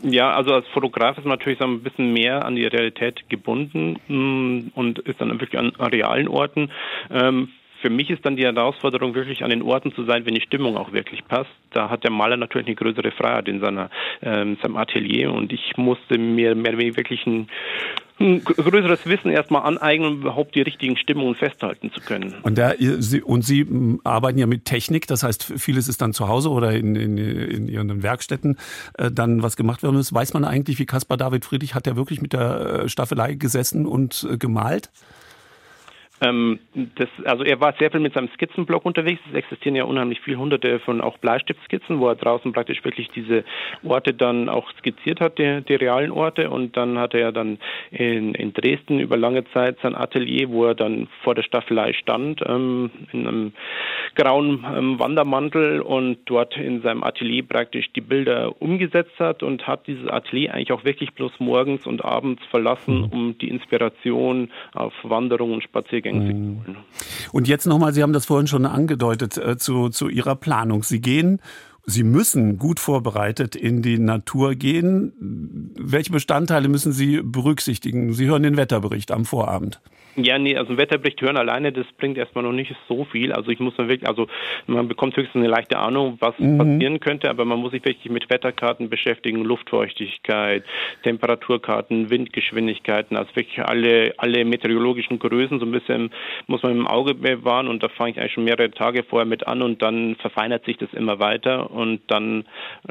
Ja, also als Fotograf ist man natürlich so ein bisschen mehr an die Realität gebunden mm, und ist dann wirklich an realen Orten. Für mich ist dann die Herausforderung, wirklich an den Orten zu sein, wenn die Stimmung auch wirklich passt. Da hat der Maler natürlich eine größere Freiheit in seiner, ähm, seinem Atelier und ich musste mir mehr oder weniger wirklich ein ein größeres Wissen erstmal aneignen, um überhaupt die richtigen Stimmungen festhalten zu können. Und, der, Sie, und Sie arbeiten ja mit Technik, das heißt, vieles ist dann zu Hause oder in, in, in Ihren Werkstätten äh, dann was gemacht werden muss. Weiß man eigentlich, wie Caspar David Friedrich, hat er wirklich mit der äh, Staffelei gesessen und äh, gemalt? Ähm, das, also er war sehr viel mit seinem Skizzenblock unterwegs. Es existieren ja unheimlich viele hunderte von auch Bleistiftskizzen, wo er draußen praktisch wirklich diese Orte dann auch skizziert hat, die, die realen Orte. Und dann hatte er dann in, in, Dresden über lange Zeit sein Atelier, wo er dann vor der Staffelei stand, ähm, in einem grauen ähm, Wandermantel und dort in seinem Atelier praktisch die Bilder umgesetzt hat und hat dieses Atelier eigentlich auch wirklich bloß morgens und abends verlassen, mhm. um die Inspiration auf Wanderungen und Spaziergänge Mhm. Und jetzt nochmal, Sie haben das vorhin schon angedeutet, äh, zu, zu Ihrer Planung. Sie gehen Sie müssen gut vorbereitet in die Natur gehen. Welche Bestandteile müssen Sie berücksichtigen? Sie hören den Wetterbericht am Vorabend. Ja, nee, also ein Wetterbericht hören alleine, das bringt erstmal noch nicht so viel. Also ich muss man wirklich, also man bekommt höchstens eine leichte Ahnung, was mhm. passieren könnte, aber man muss sich wirklich mit Wetterkarten beschäftigen, Luftfeuchtigkeit, Temperaturkarten, Windgeschwindigkeiten, also wirklich alle, alle meteorologischen Größen so ein bisschen muss man im Auge bewahren und da fange ich eigentlich schon mehrere Tage vorher mit an und dann verfeinert sich das immer weiter und dann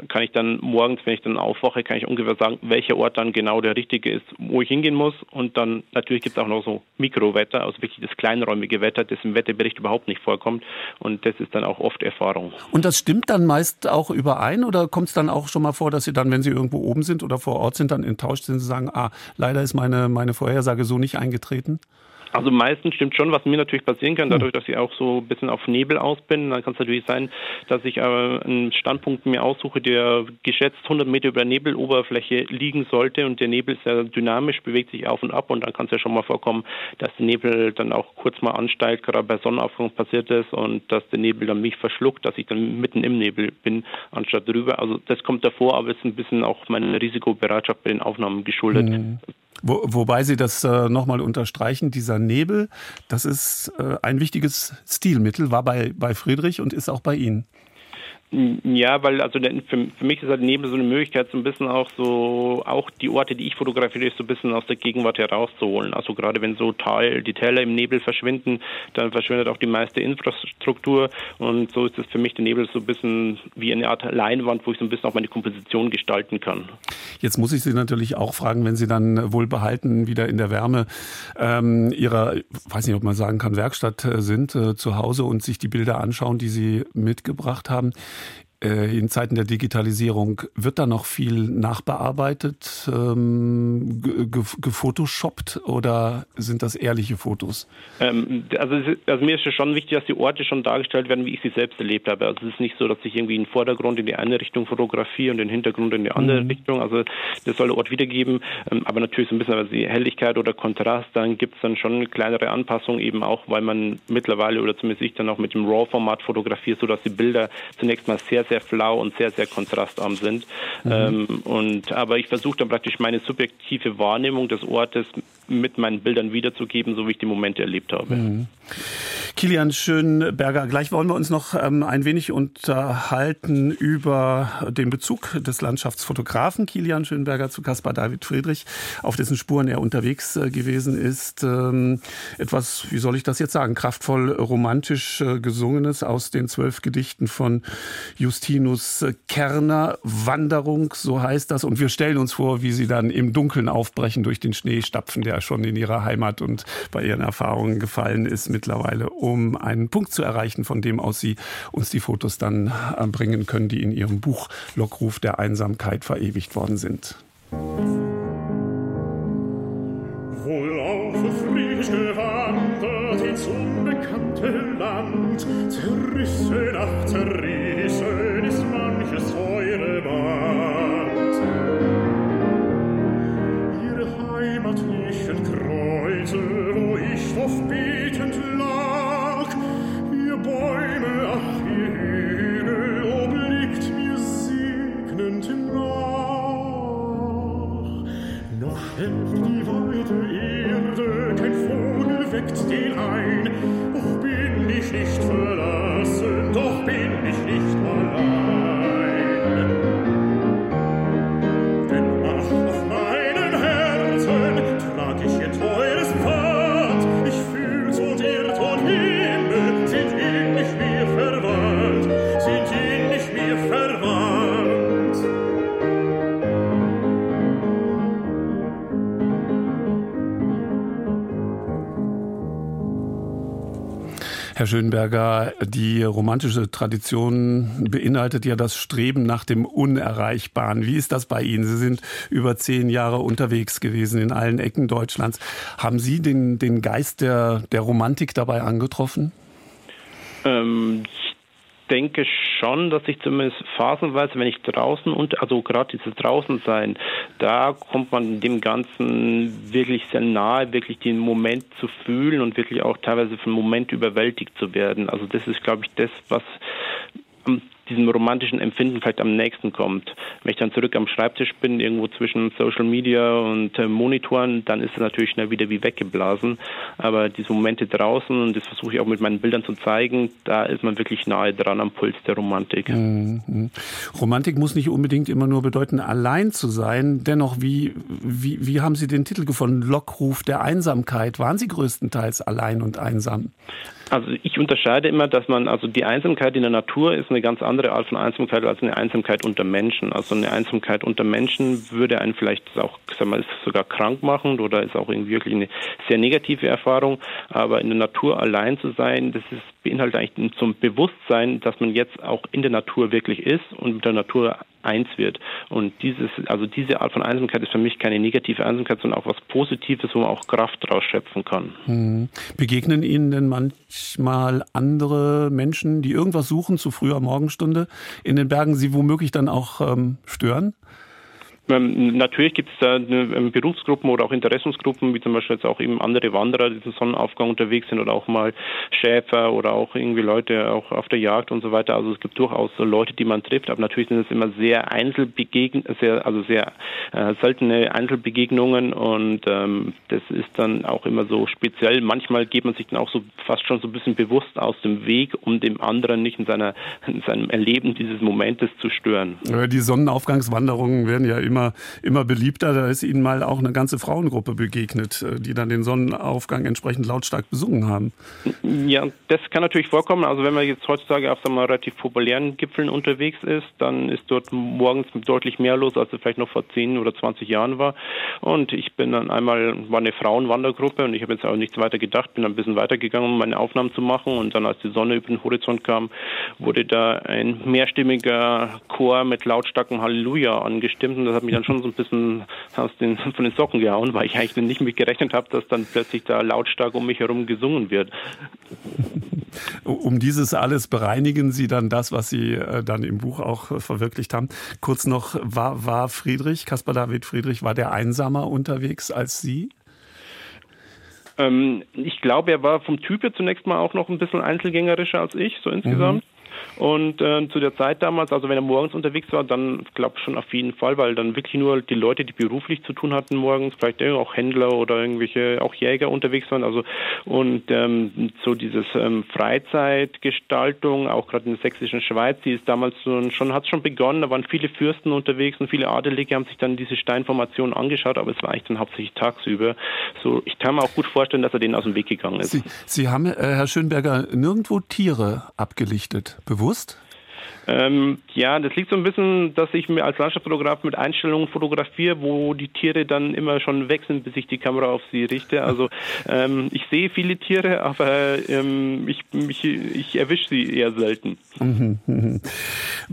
kann ich dann morgens, wenn ich dann aufwache, kann ich ungefähr sagen, welcher Ort dann genau der richtige ist, wo ich hingehen muss und dann natürlich gibt es auch noch so Mikro Mikrowetter, also wirklich das kleinräumige Wetter, das im Wetterbericht überhaupt nicht vorkommt. Und das ist dann auch oft Erfahrung. Und das stimmt dann meist auch überein oder kommt es dann auch schon mal vor, dass Sie dann, wenn Sie irgendwo oben sind oder vor Ort sind, dann enttäuscht sind, Sie sagen, ah, leider ist meine, meine Vorhersage so nicht eingetreten? Also meistens stimmt schon, was mir natürlich passieren kann, dadurch, dass ich auch so ein bisschen auf Nebel aus bin. Dann kann es natürlich sein, dass ich aber einen Standpunkt mir aussuche, der geschätzt 100 Meter über der Nebeloberfläche liegen sollte und der Nebel ist ja dynamisch, bewegt sich auf und ab und dann kann es ja schon mal vorkommen, dass der Nebel dann auch kurz mal ansteigt, gerade bei Sonnenaufgang passiert ist und dass der Nebel dann mich verschluckt, dass ich dann mitten im Nebel bin, anstatt drüber. Also das kommt davor, aber es ist ein bisschen auch meine Risikobereitschaft bei den Aufnahmen geschuldet. Mhm. Wo, wobei Sie das äh, nochmal unterstreichen, dieser Nebel, das ist äh, ein wichtiges Stilmittel, war bei, bei Friedrich und ist auch bei Ihnen. Ja, weil also für, für mich ist halt Nebel so eine Möglichkeit, so ein bisschen auch so, auch die Orte, die ich fotografiere, so ein bisschen aus der Gegenwart herauszuholen. Also gerade wenn so Tal, die Täler im Nebel verschwinden, dann verschwindet auch die meiste Infrastruktur und so ist es für mich der Nebel so ein bisschen wie eine Art Leinwand, wo ich so ein bisschen auch meine Komposition gestalten kann. Jetzt muss ich Sie natürlich auch fragen, wenn Sie dann wohlbehalten wieder in der Wärme ähm, Ihrer, weiß nicht, ob man sagen kann, Werkstatt äh, sind, äh, zu Hause und sich die Bilder anschauen, die Sie mitgebracht haben. Äh, in Zeiten der Digitalisierung wird da noch viel nachbearbeitet, ähm, gefotoshoppt oder sind das ehrliche Fotos? Ähm, also, also, mir ist es schon wichtig, dass die Orte schon dargestellt werden, wie ich sie selbst erlebt habe. Also es ist nicht so, dass ich irgendwie den Vordergrund in die eine Richtung fotografiere und den Hintergrund in die andere mhm. Richtung. Also das soll der Ort wiedergeben. Ähm, aber natürlich so ein bisschen also die Helligkeit oder Kontrast, dann gibt es dann schon kleinere Anpassungen eben auch, weil man mittlerweile oder zumindest ich dann auch mit dem RAW-Format fotografiere, sodass die Bilder zunächst mal sehr, sehr sehr flau und sehr, sehr kontrastarm sind. Mhm. Ähm, und, aber ich versuche dann praktisch meine subjektive Wahrnehmung des Ortes mit meinen Bildern wiederzugeben, so wie ich die Momente erlebt habe. Mhm. Kilian Schönberger, gleich wollen wir uns noch ähm, ein wenig unterhalten über den Bezug des Landschaftsfotografen Kilian Schönberger zu Caspar David Friedrich, auf dessen Spuren er unterwegs äh, gewesen ist. Ähm, etwas, wie soll ich das jetzt sagen, kraftvoll romantisch äh, gesungenes aus den zwölf Gedichten von Justinus Kerner. Wanderung, so heißt das. Und wir stellen uns vor, wie sie dann im Dunkeln aufbrechen durch den Schnee stapfen, der schon in ihrer Heimat und bei ihren Erfahrungen gefallen ist mittlerweile um einen Punkt zu erreichen, von dem aus Sie uns die Fotos dann äh, bringen können, die in Ihrem Buch Lockruf der Einsamkeit verewigt worden sind. Herr Schönberger, die romantische Tradition beinhaltet ja das Streben nach dem Unerreichbaren. Wie ist das bei Ihnen? Sie sind über zehn Jahre unterwegs gewesen in allen Ecken Deutschlands. Haben Sie den, den Geist der, der Romantik dabei angetroffen? Ähm, denke schon, dass ich zumindest phasenweise, wenn ich draußen und also gerade dieses draußen sein, da kommt man dem Ganzen wirklich sehr nahe, wirklich den Moment zu fühlen und wirklich auch teilweise vom Moment überwältigt zu werden. Also das ist, glaube ich, das, was am diesem romantischen Empfinden vielleicht am nächsten kommt. Wenn ich dann zurück am Schreibtisch bin, irgendwo zwischen Social Media und äh, Monitoren, dann ist es natürlich schnell wieder wie weggeblasen. Aber diese Momente draußen, und das versuche ich auch mit meinen Bildern zu zeigen, da ist man wirklich nahe dran am Puls der Romantik. Mhm. Romantik muss nicht unbedingt immer nur bedeuten, allein zu sein. Dennoch, wie, wie, wie haben Sie den Titel gefunden? Lockruf der Einsamkeit. Waren Sie größtenteils allein und einsam? Also ich unterscheide immer, dass man, also die Einsamkeit in der Natur ist eine ganz andere Art von Einsamkeit als eine Einsamkeit unter Menschen. Also eine Einsamkeit unter Menschen würde einen vielleicht auch, sag mal, ist sogar krank machen oder ist auch irgendwie wirklich eine sehr negative Erfahrung. Aber in der Natur allein zu sein, das ist, beinhaltet eigentlich zum Bewusstsein, dass man jetzt auch in der Natur wirklich ist und mit der Natur eins wird. Und dieses, also diese Art von Einsamkeit ist für mich keine negative Einsamkeit, sondern auch was Positives, wo man auch Kraft draus schöpfen kann. Hm. Begegnen Ihnen denn manchmal andere Menschen, die irgendwas suchen zu früher Morgenstunde in den Bergen, Sie womöglich dann auch ähm, stören? Ähm, natürlich gibt es da ähm, Berufsgruppen oder auch Interessensgruppen, wie zum Beispiel jetzt auch eben andere Wanderer, die zum Sonnenaufgang unterwegs sind oder auch mal Schäfer oder auch irgendwie Leute auch auf der Jagd und so weiter. Also es gibt durchaus so Leute, die man trifft, aber natürlich sind es immer sehr Einzelbegegn, sehr, also sehr äh, seltene Einzelbegegnungen und ähm, das ist dann auch immer so speziell. Manchmal geht man sich dann auch so fast schon so ein bisschen bewusst aus dem Weg, um dem anderen nicht in seiner in seinem Erleben dieses Momentes zu stören. Die Sonnenaufgangswanderungen werden ja immer immer, immer beliebter. Da ist Ihnen mal auch eine ganze Frauengruppe begegnet, äh, die dann den Sonnenaufgang entsprechend lautstark besungen haben. Ja, das kann natürlich vorkommen. Also wenn man jetzt heutzutage auf sagen wir, relativ populären Gipfeln unterwegs ist, dann ist dort morgens deutlich mehr los, als es vielleicht noch vor 10 oder 20 Jahren war. Und ich bin dann einmal, war eine Frauenwandergruppe und ich habe jetzt auch nichts weiter gedacht, bin ein bisschen weitergegangen, um meine Aufnahmen zu machen. Und dann, als die Sonne über den Horizont kam, wurde da ein mehrstimmiger Chor mit lautstarkem Halleluja angestimmt. Und das hat mich dann schon so ein bisschen aus den, von den Socken gehauen, weil ich eigentlich nicht mit gerechnet habe, dass dann plötzlich da lautstark um mich herum gesungen wird. Um dieses alles bereinigen Sie dann das, was Sie äh, dann im Buch auch äh, verwirklicht haben. Kurz noch, war, war Friedrich, Caspar David Friedrich, war der einsamer unterwegs als Sie? Ähm, ich glaube, er war vom Typ her zunächst mal auch noch ein bisschen einzelgängerischer als ich, so insgesamt. Mhm. Und äh, zu der Zeit damals, also wenn er morgens unterwegs war, dann glaube ich schon auf jeden Fall, weil dann wirklich nur die Leute, die beruflich zu tun hatten morgens, vielleicht auch Händler oder irgendwelche auch Jäger unterwegs waren. Also und ähm, so dieses ähm, Freizeitgestaltung, auch gerade in der sächsischen Schweiz, die ist damals schon hat schon begonnen. Da waren viele Fürsten unterwegs und viele Adelige haben sich dann diese Steinformation angeschaut, aber es war eigentlich dann hauptsächlich tagsüber. So, ich kann mir auch gut vorstellen, dass er denen aus dem Weg gegangen ist. Sie, Sie haben, äh, Herr Schönberger, nirgendwo Tiere abgelichtet, bewusst? Ähm, ja, das liegt so ein bisschen, dass ich mir als Landschaftsfotograf mit Einstellungen fotografiere, wo die Tiere dann immer schon weg sind, bis ich die Kamera auf sie richte. Also ähm, ich sehe viele Tiere, aber ähm, ich, ich, ich erwische sie eher selten.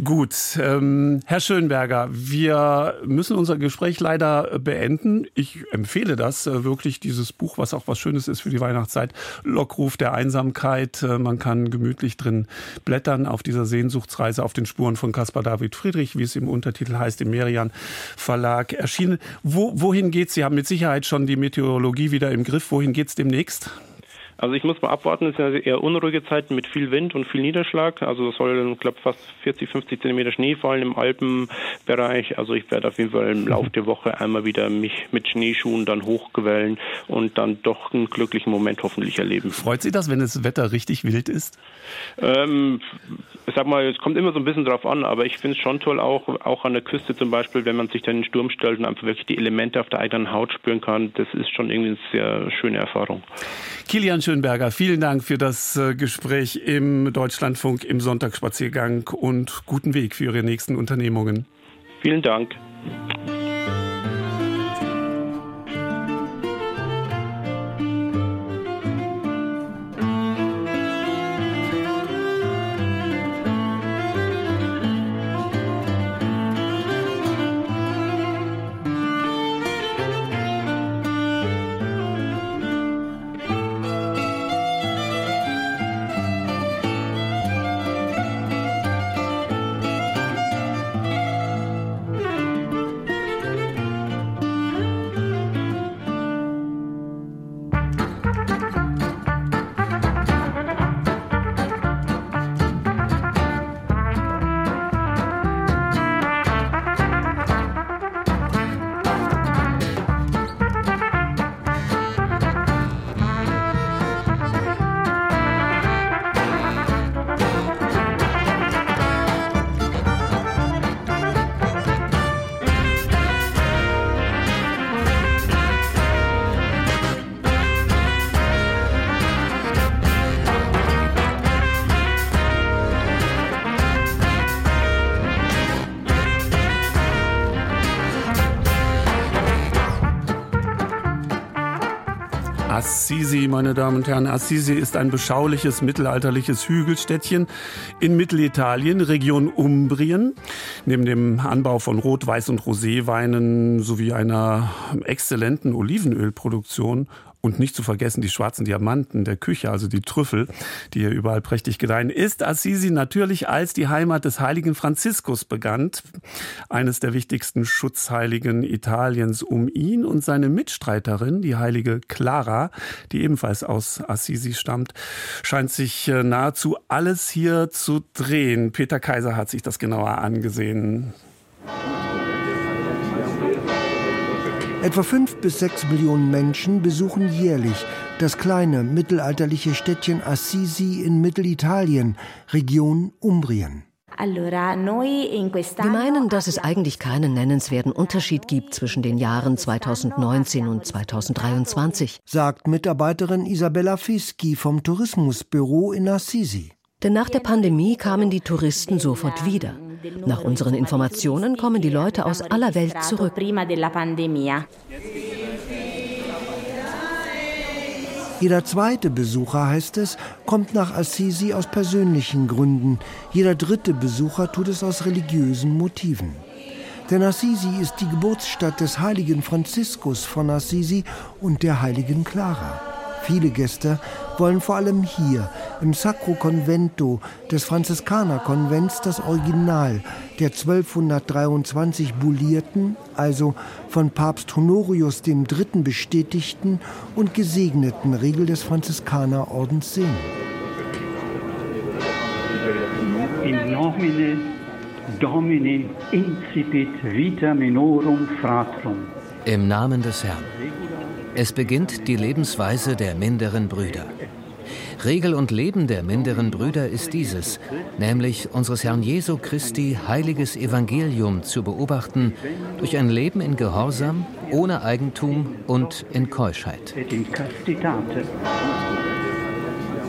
Gut, ähm, Herr Schönberger, wir müssen unser Gespräch leider beenden. Ich empfehle das äh, wirklich, dieses Buch, was auch was Schönes ist für die Weihnachtszeit, Lockruf der Einsamkeit. Äh, man kann gemütlich drin blättern auf dieser Sehnsuchtsreise auf den Spuren von Caspar David Friedrich, wie es im Untertitel heißt, im Merian Verlag erschienen. Wo, wohin geht's? Sie haben mit Sicherheit schon die Meteorologie wieder im Griff. Wohin geht's demnächst? Also ich muss mal abwarten, es sind eher unruhige Zeiten mit viel Wind und viel Niederschlag. Also es soll, glaube, fast 40, 50 Zentimeter Schnee fallen im Alpenbereich. Also ich werde auf jeden Fall im Laufe der Woche einmal wieder mich mit Schneeschuhen dann hochquellen und dann doch einen glücklichen Moment hoffentlich erleben. Freut Sie das, wenn das Wetter richtig wild ist? Ähm, ich sag mal, es kommt immer so ein bisschen drauf an, aber ich finde es schon toll, auch, auch an der Küste zum Beispiel, wenn man sich dann in den Sturm stellt und einfach wirklich die Elemente auf der eigenen Haut spüren kann. Das ist schon irgendwie eine sehr schöne Erfahrung. Kilian Schönberger, vielen Dank für das äh, Gespräch im Deutschlandfunk im Sonntagsspaziergang und guten Weg für Ihre nächsten Unternehmungen. Vielen Dank. Meine Damen und Herren. Assisi ist ein beschauliches mittelalterliches Hügelstädtchen in Mittelitalien, Region Umbrien. Neben dem Anbau von Rot-, Weiß- und Roséweinen sowie einer exzellenten Olivenölproduktion Und nicht zu vergessen die schwarzen Diamanten der Küche, also die Trüffel, die hier überall prächtig gedeihen, ist Assisi natürlich als die Heimat des heiligen Franziskus bekannt. Eines der wichtigsten Schutzheiligen Italiens. Um ihn und seine Mitstreiterin, die heilige Clara, die ebenfalls aus Assisi stammt, scheint sich äh, nahezu alles hier zu drehen. Peter Kaiser hat sich das genauer angesehen. Etwa fünf bis sechs Millionen Menschen besuchen jährlich das kleine mittelalterliche Städtchen Assisi in Mittelitalien, Region Umbrien. Wir meinen, dass es eigentlich keinen nennenswerten Unterschied gibt zwischen den Jahren 2019 und 2023, sagt Mitarbeiterin Isabella Fischi vom Tourismusbüro in Assisi. Denn nach der Pandemie kamen die Touristen sofort wieder. Nach unseren Informationen kommen die Leute aus aller Welt zurück. Jeder zweite Besucher, heißt es, kommt nach Assisi aus persönlichen Gründen. Jeder dritte Besucher tut es aus religiösen Motiven. Denn Assisi ist die Geburtsstadt des heiligen Franziskus von Assisi und der heiligen Clara. Viele Gäste wollen vor allem hier im Sacro Convento des Franziskanerkonvents das Original der 1223 bullierten, also von Papst Honorius III. bestätigten und gesegneten Regel des Franziskanerordens sehen. In nomine Domini incipit vita minorum fratrum. Im Namen des Herrn. Es beginnt die Lebensweise der minderen Brüder. Regel und Leben der minderen Brüder ist dieses, nämlich unseres Herrn Jesu Christi heiliges Evangelium zu beobachten durch ein Leben in Gehorsam, ohne Eigentum und in Keuschheit.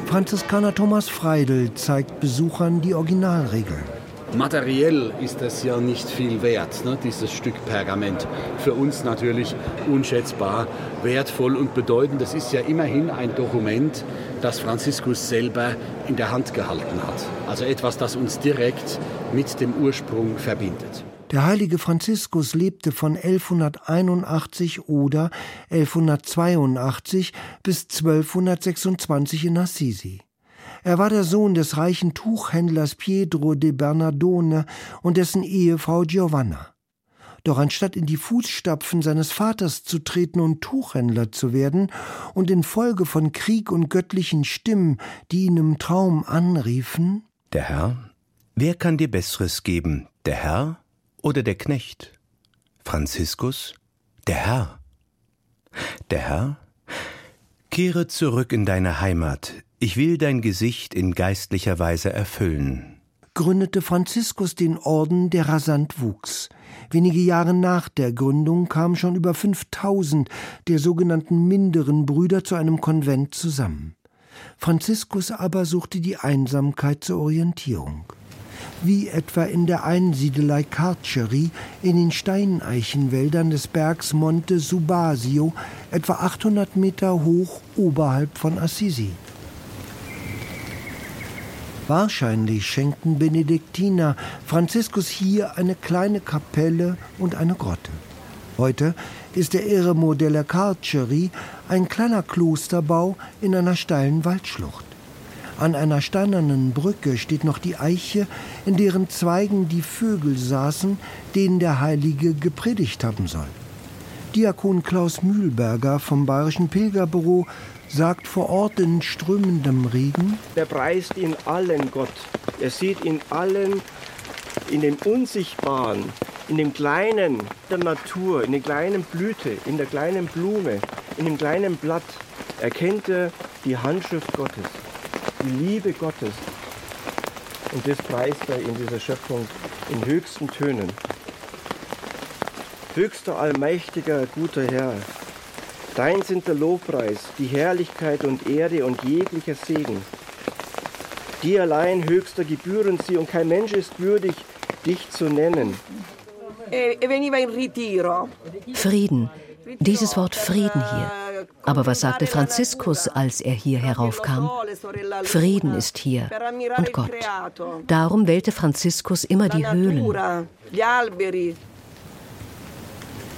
Franziskaner Thomas Freidel zeigt Besuchern die Originalregeln. Materiell ist das ja nicht viel wert, ne, dieses Stück Pergament. Für uns natürlich unschätzbar wertvoll und bedeutend. Das ist ja immerhin ein Dokument, das Franziskus selber in der Hand gehalten hat. Also etwas, das uns direkt mit dem Ursprung verbindet. Der heilige Franziskus lebte von 1181 oder 1182 bis 1226 in Assisi. Er war der Sohn des reichen Tuchhändlers Pietro de Bernardone und dessen Ehefrau Giovanna. Doch anstatt in die Fußstapfen seines Vaters zu treten und Tuchhändler zu werden und infolge von Krieg und göttlichen Stimmen, die ihn im Traum anriefen, Der Herr? Wer kann dir Besseres geben, der Herr oder der Knecht? Franziskus? Der Herr. Der Herr? Kehre zurück in deine Heimat, ich will dein Gesicht in geistlicher Weise erfüllen. gründete Franziskus den Orden, der rasant wuchs. Wenige Jahre nach der Gründung kamen schon über 5000 der sogenannten minderen Brüder zu einem Konvent zusammen. Franziskus aber suchte die Einsamkeit zur Orientierung. Wie etwa in der Einsiedelei Carceri in den Steineichenwäldern des Bergs Monte Subasio, etwa 800 Meter hoch oberhalb von Assisi. Wahrscheinlich schenkten Benediktiner Franziskus hier eine kleine Kapelle und eine Grotte. Heute ist der Eremo della Carceri ein kleiner Klosterbau in einer steilen Waldschlucht. An einer steinernen Brücke steht noch die Eiche, in deren Zweigen die Vögel saßen, denen der Heilige gepredigt haben soll. Diakon Klaus Mühlberger vom Bayerischen Pilgerbüro sagt vor Ort in strömendem Regen, Der preist in allen Gott. Er sieht in allen, in dem Unsichtbaren, in dem Kleinen der Natur, in der kleinen Blüte, in der kleinen Blume, in dem kleinen Blatt, erkennt er die Handschrift Gottes, die Liebe Gottes. Und das preist er in dieser Schöpfung in höchsten Tönen. Höchster, allmächtiger, guter Herr, Dein sind der Lobpreis, die Herrlichkeit und Ehre und jeglicher Segen. Dir allein höchster gebühren sie und kein Mensch ist würdig, dich zu nennen. Frieden. Dieses Wort Frieden hier. Aber was sagte Franziskus, als er hier heraufkam? Frieden ist hier und Gott. Darum wählte Franziskus immer die Höhlen.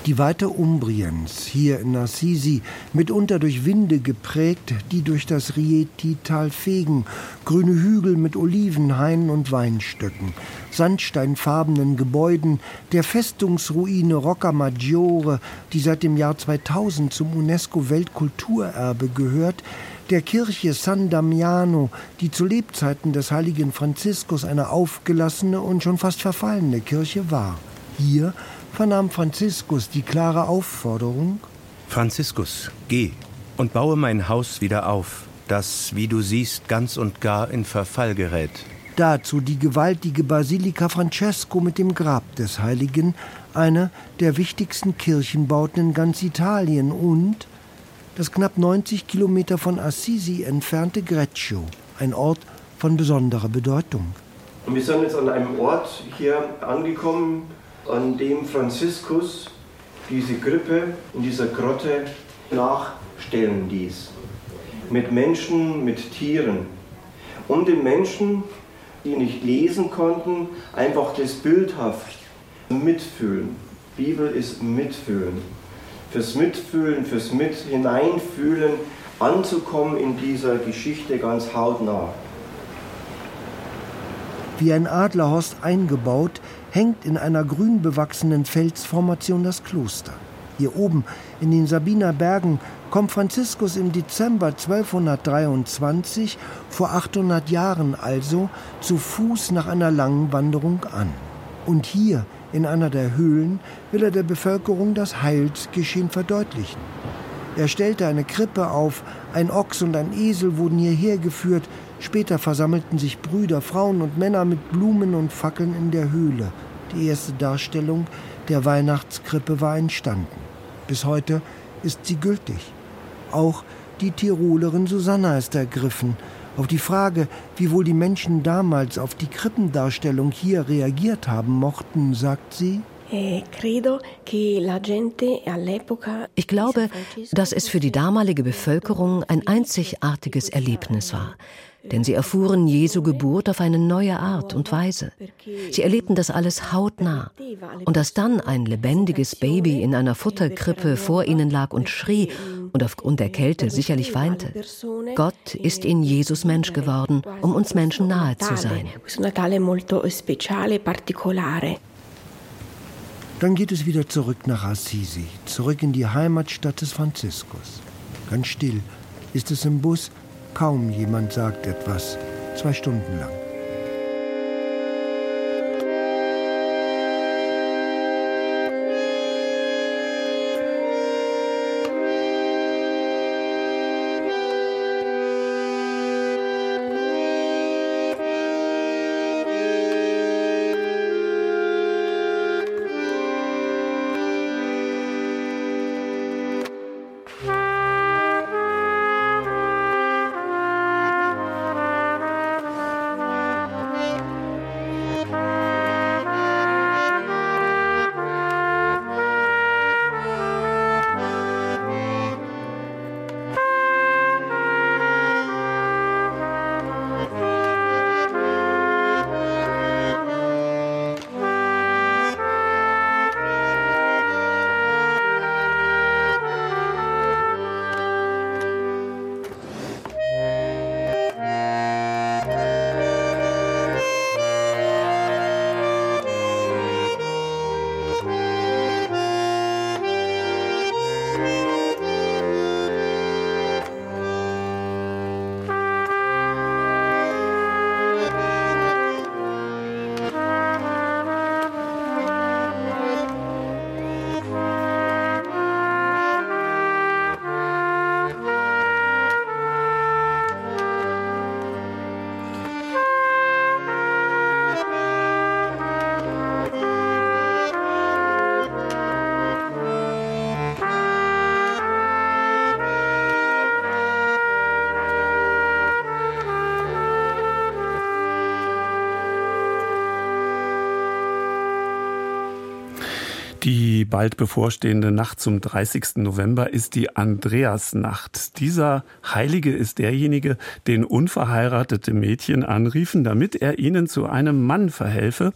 Die Weite Umbriens, hier in Assisi, mitunter durch Winde geprägt, die durch das Rieti-Tal fegen, grüne Hügel mit Olivenhainen und Weinstöcken, sandsteinfarbenen Gebäuden, der Festungsruine Rocca Maggiore, die seit dem Jahr 2000 zum UNESCO-Weltkulturerbe gehört, der Kirche San Damiano, die zu Lebzeiten des heiligen Franziskus eine aufgelassene und schon fast verfallene Kirche war. Hier vernahm Franziskus die klare Aufforderung Franziskus, geh und baue mein Haus wieder auf, das, wie du siehst, ganz und gar in Verfall gerät. Dazu die gewaltige Basilika Francesco mit dem Grab des Heiligen, eine der wichtigsten Kirchenbauten in ganz Italien und das knapp 90 Kilometer von Assisi entfernte Greccio, ein Ort von besonderer Bedeutung. Und wir sind jetzt an einem Ort hier angekommen, an dem Franziskus diese Krippe in dieser Grotte nachstellen ließ. Mit Menschen, mit Tieren. Um den Menschen, die nicht lesen konnten, einfach das bildhaft mitfühlen. Bibel ist mitfühlen. Fürs Mitfühlen, fürs Mit hineinfühlen, anzukommen in dieser Geschichte ganz hautnah. Wie ein Adlerhorst eingebaut, hängt in einer grün bewachsenen Felsformation das Kloster. Hier oben in den Sabiner Bergen kommt Franziskus im Dezember 1223, vor 800 Jahren also, zu Fuß nach einer langen Wanderung an. Und hier, in einer der Höhlen, will er der Bevölkerung das Heilsgeschehen verdeutlichen. Er stellte eine Krippe auf, ein Ochs und ein Esel wurden hierher geführt, später versammelten sich Brüder, Frauen und Männer mit Blumen und Fackeln in der Höhle. Die erste Darstellung der Weihnachtskrippe war entstanden. Bis heute ist sie gültig. Auch die Tirolerin Susanna ist ergriffen. Auf die Frage, wie wohl die Menschen damals auf die Krippendarstellung hier reagiert haben mochten, sagt sie, ich glaube, dass es für die damalige Bevölkerung ein einzigartiges Erlebnis war. Denn sie erfuhren Jesu Geburt auf eine neue Art und Weise. Sie erlebten das alles hautnah. Und dass dann ein lebendiges Baby in einer Futterkrippe vor ihnen lag und schrie und aufgrund der Kälte sicherlich weinte. Gott ist in Jesus Mensch geworden, um uns Menschen nahe zu sein. Dann geht es wieder zurück nach Assisi, zurück in die Heimatstadt des Franziskus. Ganz still ist es im Bus, kaum jemand sagt etwas, zwei Stunden lang. Bald bevorstehende Nacht zum 30. November ist die Andreasnacht. Dieser Heilige ist derjenige, den unverheiratete Mädchen anriefen, damit er ihnen zu einem Mann verhelfe.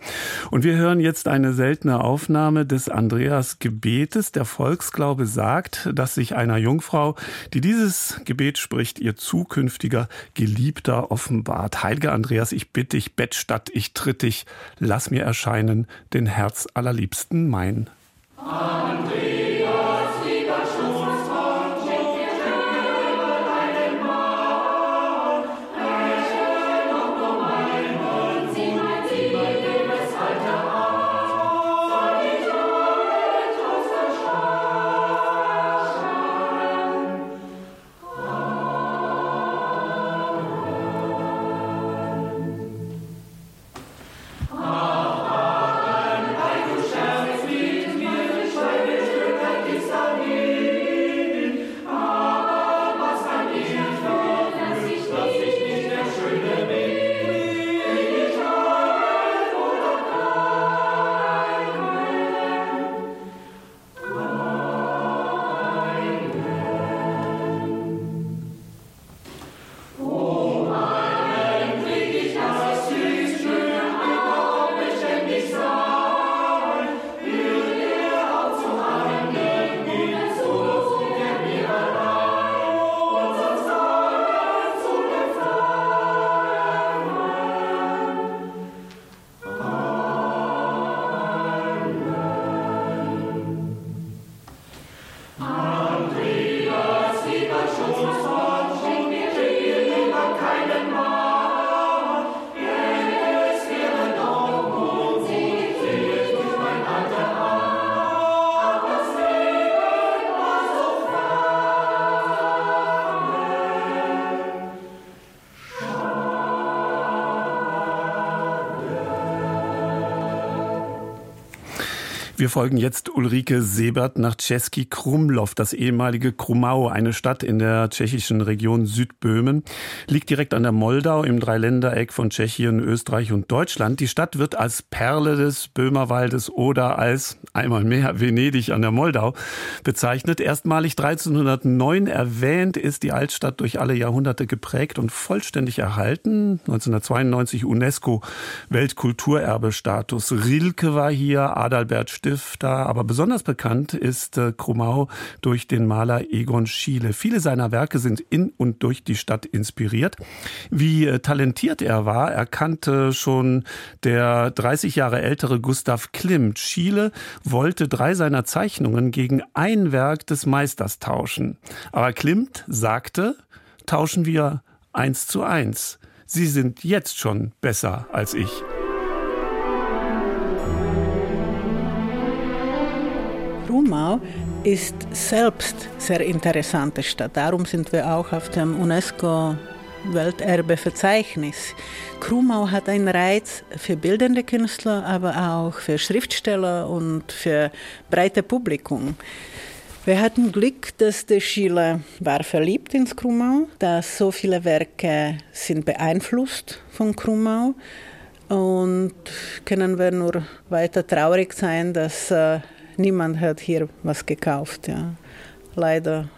Und wir hören jetzt eine seltene Aufnahme des Andreas Gebetes. Der Volksglaube sagt, dass sich einer Jungfrau, die dieses Gebet spricht, ihr zukünftiger Geliebter offenbart. Heiliger Andreas, ich bitte dich, Bettstatt, ich tritt dich, lass mir erscheinen, den Herz allerliebsten mein. And we. Wir folgen jetzt Ulrike Sebert nach Czeski Krumlov, das ehemalige Krumau, eine Stadt in der tschechischen Region Südböhmen, liegt direkt an der Moldau im Dreiländereck von Tschechien, Österreich und Deutschland. Die Stadt wird als Perle des Böhmerwaldes oder als einmal mehr Venedig an der Moldau bezeichnet. Erstmalig 1309 erwähnt ist die Altstadt durch alle Jahrhunderte geprägt und vollständig erhalten. 1992 UNESCO Weltkulturerbestatus. Rilke war hier, Adalbert Stifter, aber besonders bekannt ist äh, Krumau durch den Maler Egon Schiele. Viele seiner Werke sind in und durch die Stadt inspiriert. Wie äh, talentiert er war, erkannte schon der 30 Jahre ältere Gustav Klimt. Schiele wollte drei seiner Zeichnungen gegen ein Werk des Meisters tauschen. Aber Klimt sagte, tauschen wir eins zu eins. Sie sind jetzt schon besser als ich. Krumau ist selbst sehr interessante Stadt. Darum sind wir auch auf dem UNESCO Welterbeverzeichnis. Krumau hat einen Reiz für bildende Künstler, aber auch für Schriftsteller und für breite Publikum. Wir hatten Glück, dass der Schiller war verliebt ins Krumau, dass so viele Werke sind beeinflusst von Krumau und können wir nur weiter traurig sein, dass äh, niemand hat hier was gekauft. Ja. Leider.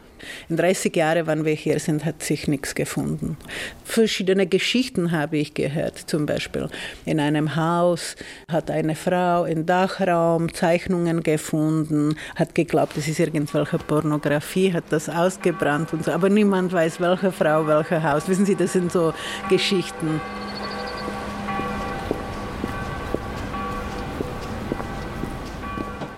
In 30 Jahren, wann wir hier sind, hat sich nichts gefunden. Verschiedene Geschichten habe ich gehört. Zum Beispiel in einem Haus hat eine Frau im Dachraum Zeichnungen gefunden, hat geglaubt, es ist irgendwelche Pornografie, hat das ausgebrannt und so. Aber niemand weiß, welche Frau, welches Haus. Wissen Sie, das sind so Geschichten.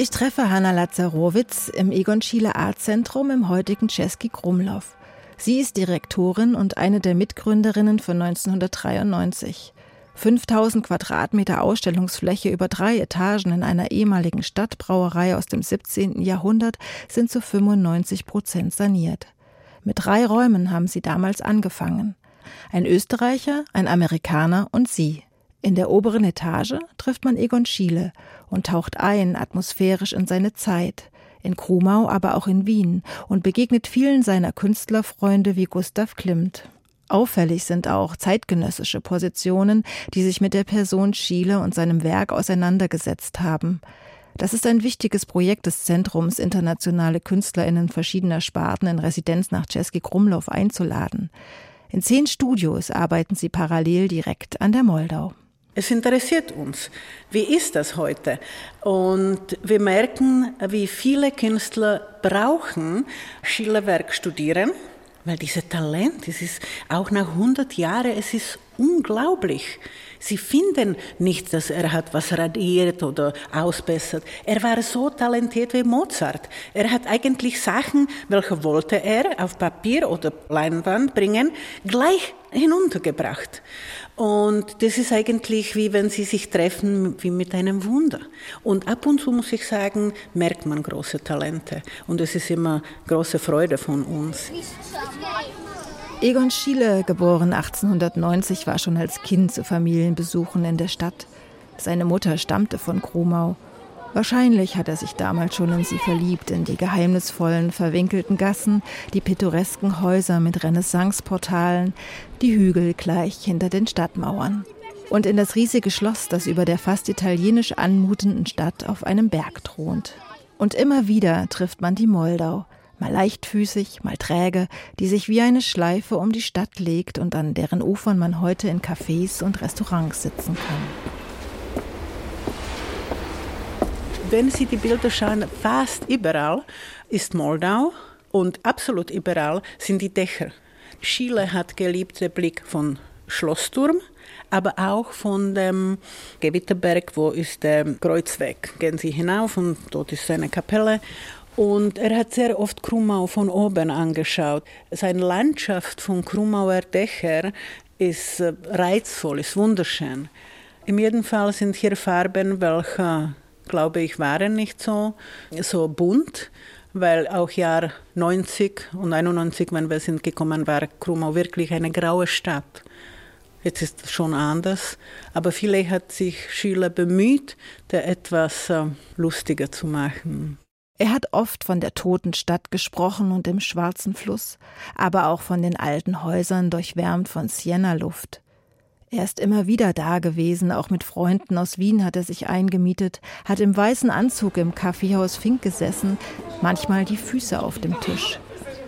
Ich treffe Hanna Lazarowitz im Egon Schiele Art Zentrum im heutigen Czeski Krumlov. Sie ist Direktorin und eine der Mitgründerinnen von 1993. 5000 Quadratmeter Ausstellungsfläche über drei Etagen in einer ehemaligen Stadtbrauerei aus dem 17. Jahrhundert sind zu 95 Prozent saniert. Mit drei Räumen haben sie damals angefangen. Ein Österreicher, ein Amerikaner und sie. In der oberen Etage trifft man Egon Schiele und taucht ein atmosphärisch in seine Zeit, in Krumau, aber auch in Wien und begegnet vielen seiner Künstlerfreunde wie Gustav Klimt. Auffällig sind auch zeitgenössische Positionen, die sich mit der Person Schiele und seinem Werk auseinandergesetzt haben. Das ist ein wichtiges Projekt des Zentrums, internationale KünstlerInnen verschiedener Sparten in Residenz nach Czeski Krumlov einzuladen. In zehn Studios arbeiten sie parallel direkt an der Moldau. Es interessiert uns. Wie ist das heute? Und wir merken, wie viele Künstler brauchen Schillerwerk studieren, weil dieses Talent, es ist auch nach 100 Jahren, es ist unglaublich. Sie finden nicht, dass er hat was radiert oder ausbessert. Er war so talentiert wie Mozart. Er hat eigentlich Sachen, welche wollte er auf Papier oder Leinwand bringen, gleich hinuntergebracht. Und das ist eigentlich wie wenn sie sich treffen wie mit einem Wunder. Und ab und zu muss ich sagen, merkt man große Talente. Und es ist immer große Freude von uns. Egon Schiele, geboren 1890, war schon als Kind zu Familienbesuchen in der Stadt. Seine Mutter stammte von Krumau. Wahrscheinlich hat er sich damals schon in sie verliebt, in die geheimnisvollen, verwinkelten Gassen, die pittoresken Häuser mit Renaissanceportalen, die Hügel gleich hinter den Stadtmauern. Und in das riesige Schloss, das über der fast italienisch anmutenden Stadt auf einem Berg thront. Und immer wieder trifft man die Moldau, mal leichtfüßig, mal träge, die sich wie eine Schleife um die Stadt legt und an deren Ufern man heute in Cafés und Restaurants sitzen kann. Wenn Sie die Bilder schauen, fast überall ist Moldau und absolut überall sind die Dächer. Schiele hat geliebt den Blick von Schlossturm, aber auch von dem Gewitterberg, wo ist der Kreuzweg. Gehen Sie hinauf und dort ist seine Kapelle und er hat sehr oft Krumau von oben angeschaut. Seine Landschaft von Krumauer Dächer ist äh, reizvoll, ist wunderschön. In jedem Fall sind hier Farben, welche, glaube ich, waren nicht so, so bunt, weil auch Jahr 90 und 91, wenn wir sind gekommen, war Krumau wirklich eine graue Stadt. Jetzt ist es schon anders, aber vielleicht hat sich Schüler bemüht, da etwas äh, lustiger zu machen. Er hat oft von der toten Stadt gesprochen und dem schwarzen Fluss, aber auch von den alten Häusern durchwärmt von Sienna-Luft. Er ist immer wieder da gewesen, auch mit Freunden aus Wien hat er sich eingemietet, hat im weißen Anzug im Kaffeehaus Fink gesessen, manchmal die Füße auf dem Tisch,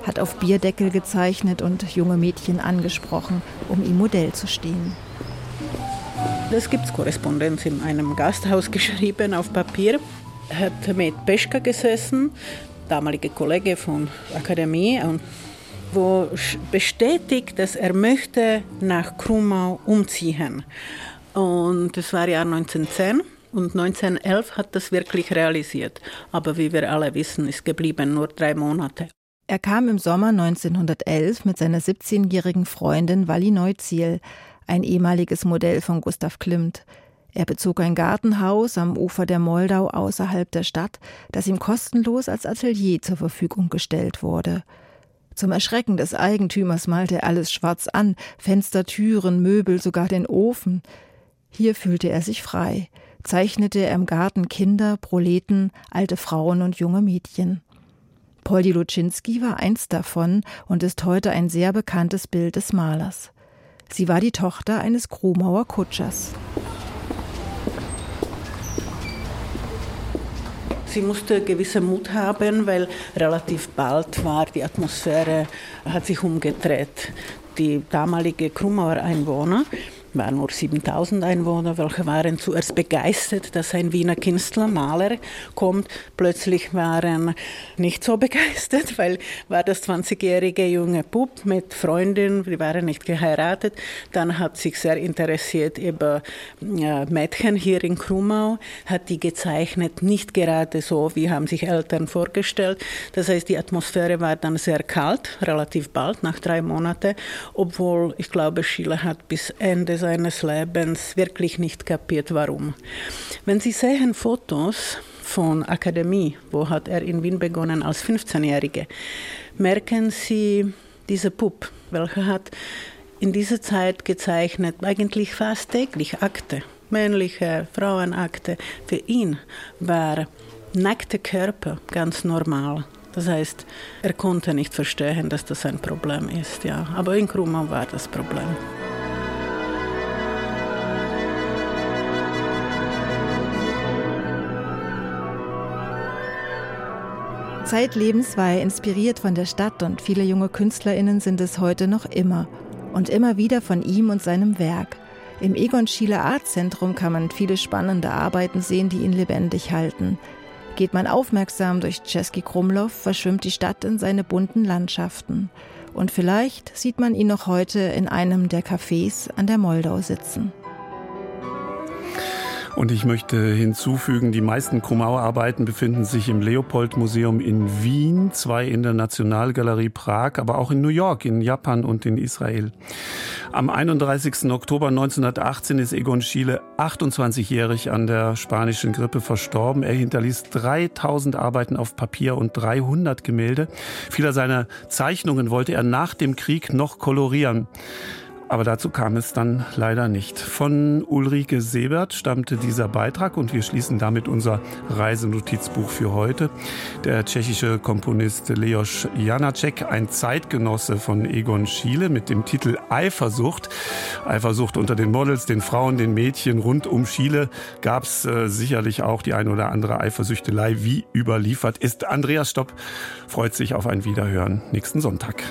hat auf Bierdeckel gezeichnet und junge Mädchen angesprochen, um ihm Modell zu stehen. Es gibt Korrespondenz in einem Gasthaus geschrieben auf Papier hat mit Peschka gesessen, damalige Kollege von Akademie, und wo bestätigt, dass er möchte nach Krumau umziehen. Und das war Jahr 1910. Und 1911 hat das wirklich realisiert. Aber wie wir alle wissen, ist geblieben nur drei Monate. Er kam im Sommer 1911 mit seiner 17-jährigen Freundin Walli Neuziel, ein ehemaliges Modell von Gustav Klimt. Er bezog ein Gartenhaus am Ufer der Moldau außerhalb der Stadt, das ihm kostenlos als Atelier zur Verfügung gestellt wurde. Zum Erschrecken des Eigentümers malte er alles schwarz an, Fenster, Türen, Möbel, sogar den Ofen. Hier fühlte er sich frei, zeichnete er im Garten Kinder, Proleten, alte Frauen und junge Mädchen. Poldi Luczynski war eins davon und ist heute ein sehr bekanntes Bild des Malers. Sie war die Tochter eines Kromauer Kutschers. Sie musste gewisse Mut haben, weil relativ bald war die Atmosphäre hat sich umgedreht. Die damalige Krumauer Einwohner waren nur 7000 Einwohner, welche waren zuerst begeistert, dass ein Wiener Künstler, Maler kommt. Plötzlich waren nicht so begeistert, weil war das 20-jährige junge Bub mit Freundin, die waren nicht geheiratet. Dann hat sich sehr interessiert über Mädchen hier in Krumau, hat die gezeichnet, nicht gerade so, wie haben sich Eltern vorgestellt. Das heißt, die Atmosphäre war dann sehr kalt, relativ bald, nach drei Monaten, obwohl ich glaube, Schiller hat bis Ende seines Lebens wirklich nicht kapiert, warum. Wenn Sie sehen Fotos von Akademie, wo hat er in Wien begonnen als 15-Jährige, merken Sie diese Puppe, welche hat in dieser Zeit gezeichnet, eigentlich fast täglich Akte, männliche Frauenakte. Für ihn war nackte Körper ganz normal. Das heißt, er konnte nicht verstehen, dass das ein Problem ist. Ja. Aber in Krumau war das Problem. Zeitlebens war er inspiriert von der Stadt und viele junge KünstlerInnen sind es heute noch immer. Und immer wieder von ihm und seinem Werk. Im Egon Schiele Art Zentrum kann man viele spannende Arbeiten sehen, die ihn lebendig halten. Geht man aufmerksam durch Czeski Krumlov, verschwimmt die Stadt in seine bunten Landschaften. Und vielleicht sieht man ihn noch heute in einem der Cafés an der Moldau sitzen. Und ich möchte hinzufügen, die meisten Krumau-Arbeiten befinden sich im Leopold-Museum in Wien, zwei in der Nationalgalerie Prag, aber auch in New York, in Japan und in Israel. Am 31. Oktober 1918 ist Egon Schiele 28-jährig an der spanischen Grippe verstorben. Er hinterließ 3000 Arbeiten auf Papier und 300 Gemälde. Viele seiner Zeichnungen wollte er nach dem Krieg noch kolorieren. Aber dazu kam es dann leider nicht. Von Ulrike Sebert stammte dieser Beitrag und wir schließen damit unser Reisenotizbuch für heute. Der tschechische Komponist Leos Janacek, ein Zeitgenosse von Egon Schiele mit dem Titel Eifersucht. Eifersucht unter den Models, den Frauen, den Mädchen rund um Schiele gab es äh, sicherlich auch die ein oder andere Eifersüchtelei, wie überliefert ist. Andreas Stopp freut sich auf ein Wiederhören nächsten Sonntag.